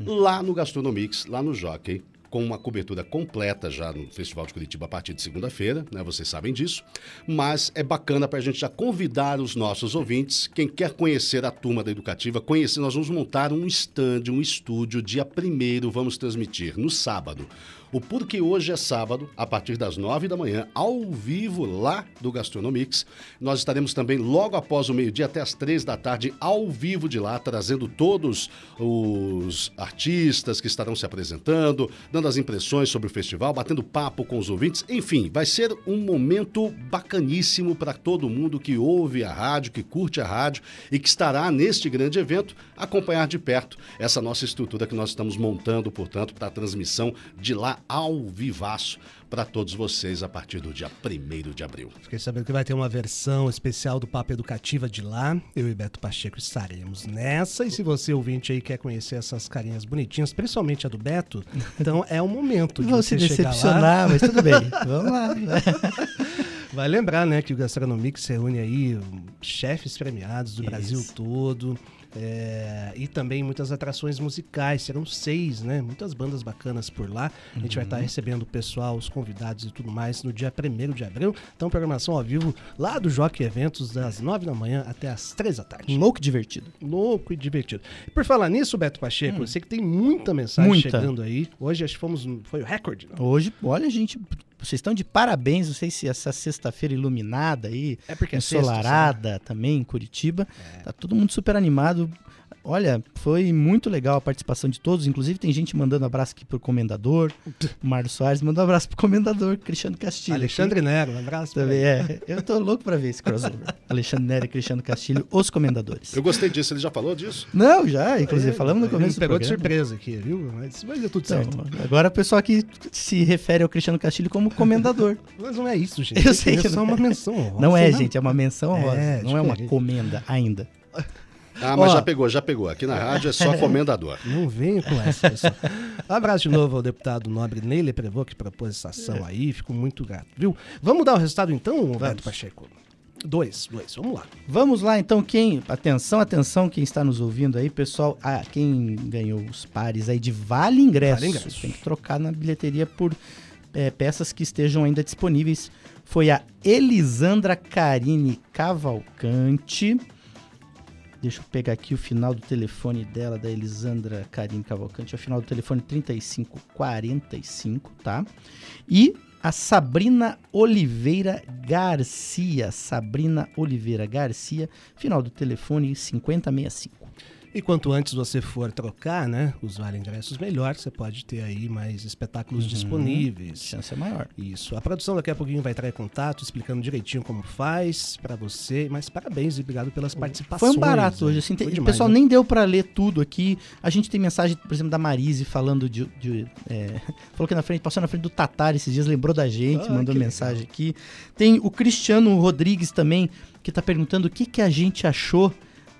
lá no Gastronomix, lá no Jockey. Com uma cobertura completa já no Festival de Curitiba a partir de segunda-feira, né? Vocês sabem disso. Mas é bacana para a gente já convidar os nossos ouvintes, quem quer conhecer a turma da Educativa, conhecer, nós vamos montar um stand, um estúdio, dia primeiro vamos transmitir, no sábado, o Porque Hoje é Sábado, a partir das nove da manhã, ao vivo lá do Gastronomics. Nós estaremos também logo após o meio-dia até as três da tarde, ao vivo de lá, trazendo todos os artistas que estarão se apresentando, dando as impressões sobre o festival, batendo papo com os ouvintes. Enfim, vai ser um momento bacaníssimo para todo mundo que ouve a rádio, que curte a rádio e que estará neste grande evento acompanhar de perto essa nossa estrutura que nós estamos montando, portanto, para a transmissão de lá ao vivaço para todos vocês a partir do dia 1 de abril. Fiquei sabendo que vai ter uma versão especial do Papo Educativa de lá. Eu e Beto Pacheco estaremos nessa. E se você ouvinte aí quer conhecer essas carinhas bonitinhas, principalmente a do Beto, [LAUGHS] então é o momento de Vou você se chegar decepcionar, lá. mas tudo bem. [LAUGHS] Vamos lá. [LAUGHS] Vai lembrar, né, que o Gastronomics reúne aí chefes premiados do Brasil todo. É, e também muitas atrações musicais, serão seis, né? Muitas bandas bacanas por lá. A gente vai Uhum. estar recebendo o pessoal, os convidados e tudo mais no dia 1 de abril. Então, programação ao vivo lá do Jockey Eventos, das 9 da manhã até as 3 da tarde. Louco e divertido. Louco e divertido. E por falar nisso, Beto Pacheco, eu sei que tem muita mensagem Muita. chegando aí. Hoje acho que fomos, foi o recorde, né? Hoje, olha, gente, vocês estão de parabéns. Não sei se essa sexta-feira iluminada aí, É porque é sexta, ensolarada também em Curitiba. Tá todo mundo super animado. Olha, foi muito legal a participação de todos. Inclusive, tem gente mandando abraço aqui pro comendador. O [LAUGHS] Mário Soares mandou um abraço pro comendador, Cristiano Castilho. Alexandre Nero, um abraço. pra Também ele. é. Eu tô louco pra ver esse crossover. [LAUGHS] Alexandre Nero e Cristiano Castilho, os comendadores. Eu gostei disso, ele já falou disso? Não, já, inclusive, falamos no Ele começo me pegou do de surpresa aqui, viu? Mas vai dar tudo Então, certo. agora o pessoal aqui se refere ao Cristiano Castilho como comendador. [LAUGHS] Mas não é isso, gente. Eu sei é que só não uma menção honrosa. Não é, Não. gente, é uma menção honrosa. É, não é uma comenda ainda. Ah, mas Ó. já pegou, já pegou. Aqui na rádio é só [LAUGHS] comendador. Não venha com essa, pessoal. Abraço de novo ao deputado nobre Neile Prevô, que propôs essa ação aí. Fico muito grato, viu? Vamos dar o resultado então, Beto Pacheco? Dois, dois. Vamos lá. Vamos lá, então, quem. Atenção, atenção, quem está nos ouvindo aí, pessoal. Ah, quem ganhou os pares aí de Vale Ingresso. Vale Ingresso. Tem que trocar na bilheteria por é, peças que estejam ainda disponíveis. Foi a Elisandra Carine Cavalcante. Deixa eu pegar aqui o final do telefone dela, da Elisandra Carine Cavalcante. É o final do telefone 3545, tá? E a Sabrina Oliveira Garcia. Sabrina Oliveira Garcia, final do telefone 5065. E quanto antes você for trocar, né, os vale ingressos, melhor. Você pode ter aí mais espetáculos Uhum. disponíveis. Chance é maior. Isso. A produção daqui a pouquinho vai entrar em contato, explicando direitinho como faz pra você. Mas parabéns e obrigado pelas Foi participações. um barato né? hoje, assim, tem- Foi o demais, pessoal né? nem deu pra ler tudo aqui. A gente tem mensagem, por exemplo, da Marise falando de. de, é, [LAUGHS] falou que na frente, passou na frente do Tatar esses dias, lembrou da gente, Ah, mandou mensagem aqui. Tem o Cristiano Rodrigues também, que tá perguntando o que, que a gente achou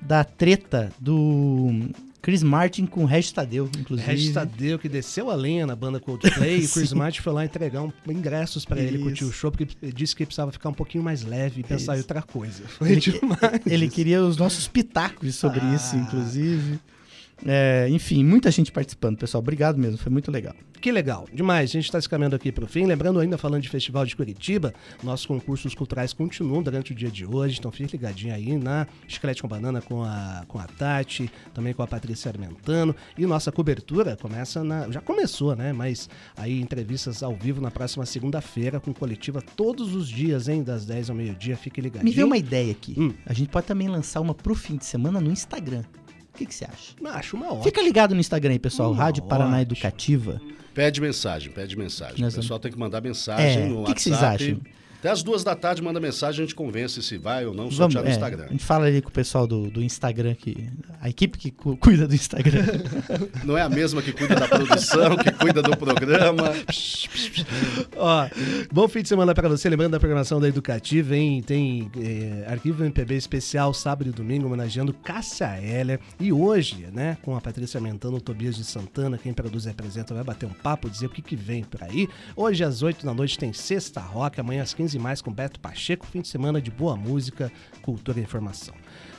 da treta do Chris Martin com o Regis Tadeu, inclusive. Regis Tadeu, que desceu a lenha na banda Coldplay, e o [LAUGHS] Chris. Martin foi lá entregar um, ingressos pra ele curtir o show, porque disse que precisava ficar um pouquinho mais leve e pensar em Isso. outra coisa. [LAUGHS] Foi Ele, demais. ele queria os nossos pitacos sobre Ah. isso, inclusive. É, enfim, muita gente participando, pessoal. Obrigado mesmo, foi muito legal. Que legal, demais. A gente está se caminhando aqui para o fim. Lembrando, ainda falando de Festival de Curitiba, nossos concursos culturais continuam durante o dia de hoje. Então fique ligadinho aí na Chiclete com Banana com a, com a Tati, também com a Patrícia Armentano. E nossa cobertura começa na. Já começou, né? Mas aí entrevistas ao vivo na próxima segunda-feira com coletiva todos os dias, hein? Das 10 ao meio-dia. Fique ligadinho. Me veio uma ideia aqui. Hum. A gente pode também lançar uma pro fim de semana no Instagram. O que, que você acha? Acho uma hora. Fica ligado no Instagram aí, pessoal. Uma Rádio Paraná ótima. Educativa. Pede mensagem, pede mensagem. Nós o pessoal tem que mandar mensagem É, no o que que vocês WhatsApp. acham? Até as duas da tarde manda mensagem, a gente convence se vai ou não Vamos, sortear no é, Instagram. A gente fala ali com o pessoal do, do Instagram, que, a equipe que cu- cuida do Instagram. [LAUGHS] Não é a mesma que cuida da produção, que cuida do programa. [LAUGHS] Ó, bom fim de semana para você. Lembrando da programação da Educativa, hein? Tem eh, arquivo MPB especial sábado e domingo, homenageando Cássia Heller. E hoje, né, com a Patrícia Mentano, o Tobias de Santana, quem produz e apresenta, vai bater um papo, dizer o que, que vem por aí. Hoje, às 8 da noite, tem Sexta Rock. Amanhã, às 15 mais, com Beto Pacheco. Fim de semana de boa música, cultura e informação.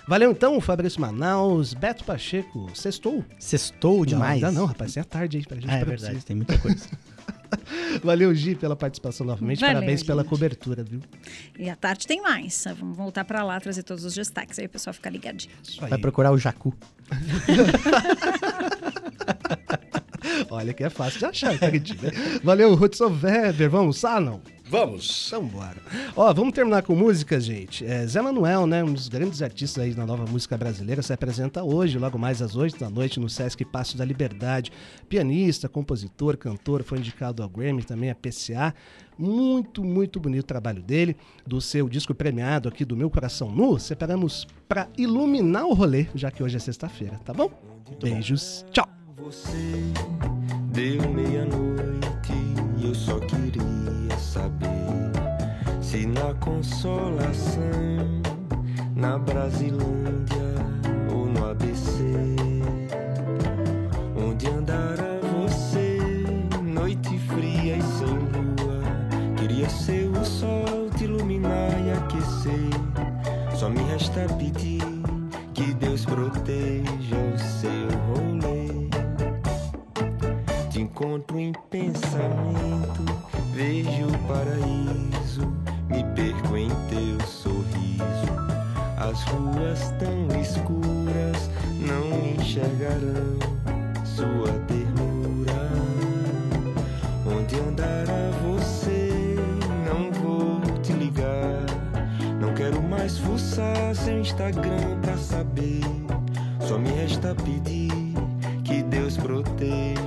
Valeu então, Fabrício Manaus, Beto Pacheco, sextou. Sextou demais. Não, ainda não, rapaz, tem a tarde aí pra gente Ah, é verdade, tem muita coisa. [LAUGHS] Valeu, Gi, pela participação novamente. Valeu, Parabéns pela gente. cobertura, viu? E à tarde tem mais. Vamos voltar pra lá, trazer todos os destaques aí, o pessoal fica ligadinho. Vai procurar o Jacu. [LAUGHS] Olha que é fácil de achar, Curitiba. Valeu, Hudson Weber. Vamos, Salão? Vamos. Então bora. Ó, vamos terminar com música, gente. É, Zé Manuel, né, um dos grandes artistas aí na nova música brasileira, se apresenta hoje, logo mais às 8 da noite, no Sesc Passo da Liberdade. Pianista, compositor, cantor, foi indicado ao Grammy, também a PCA. Muito, muito bonito o trabalho dele, do seu disco premiado aqui do Meu Coração Nu. Separamos para iluminar o rolê, já que hoje é sexta-feira, tá bom? Beijos, tchau. Você deu meia-noite e eu só queria saber se na consolação, na Brasilândia ou no ABC, onde andará você, noite fria e sem lua. Queria ser o sol te iluminar e aquecer. Só me resta pedir que Deus proteja o seu rolê. Te encontro em pensamento, vejo o paraíso, me perco em teu sorriso. As ruas tão escuras não enxergarão sua ternura. Onde andará você? Não vou te ligar. Não quero mais fuçar seu Instagram pra saber. Só me resta pedir que Deus proteja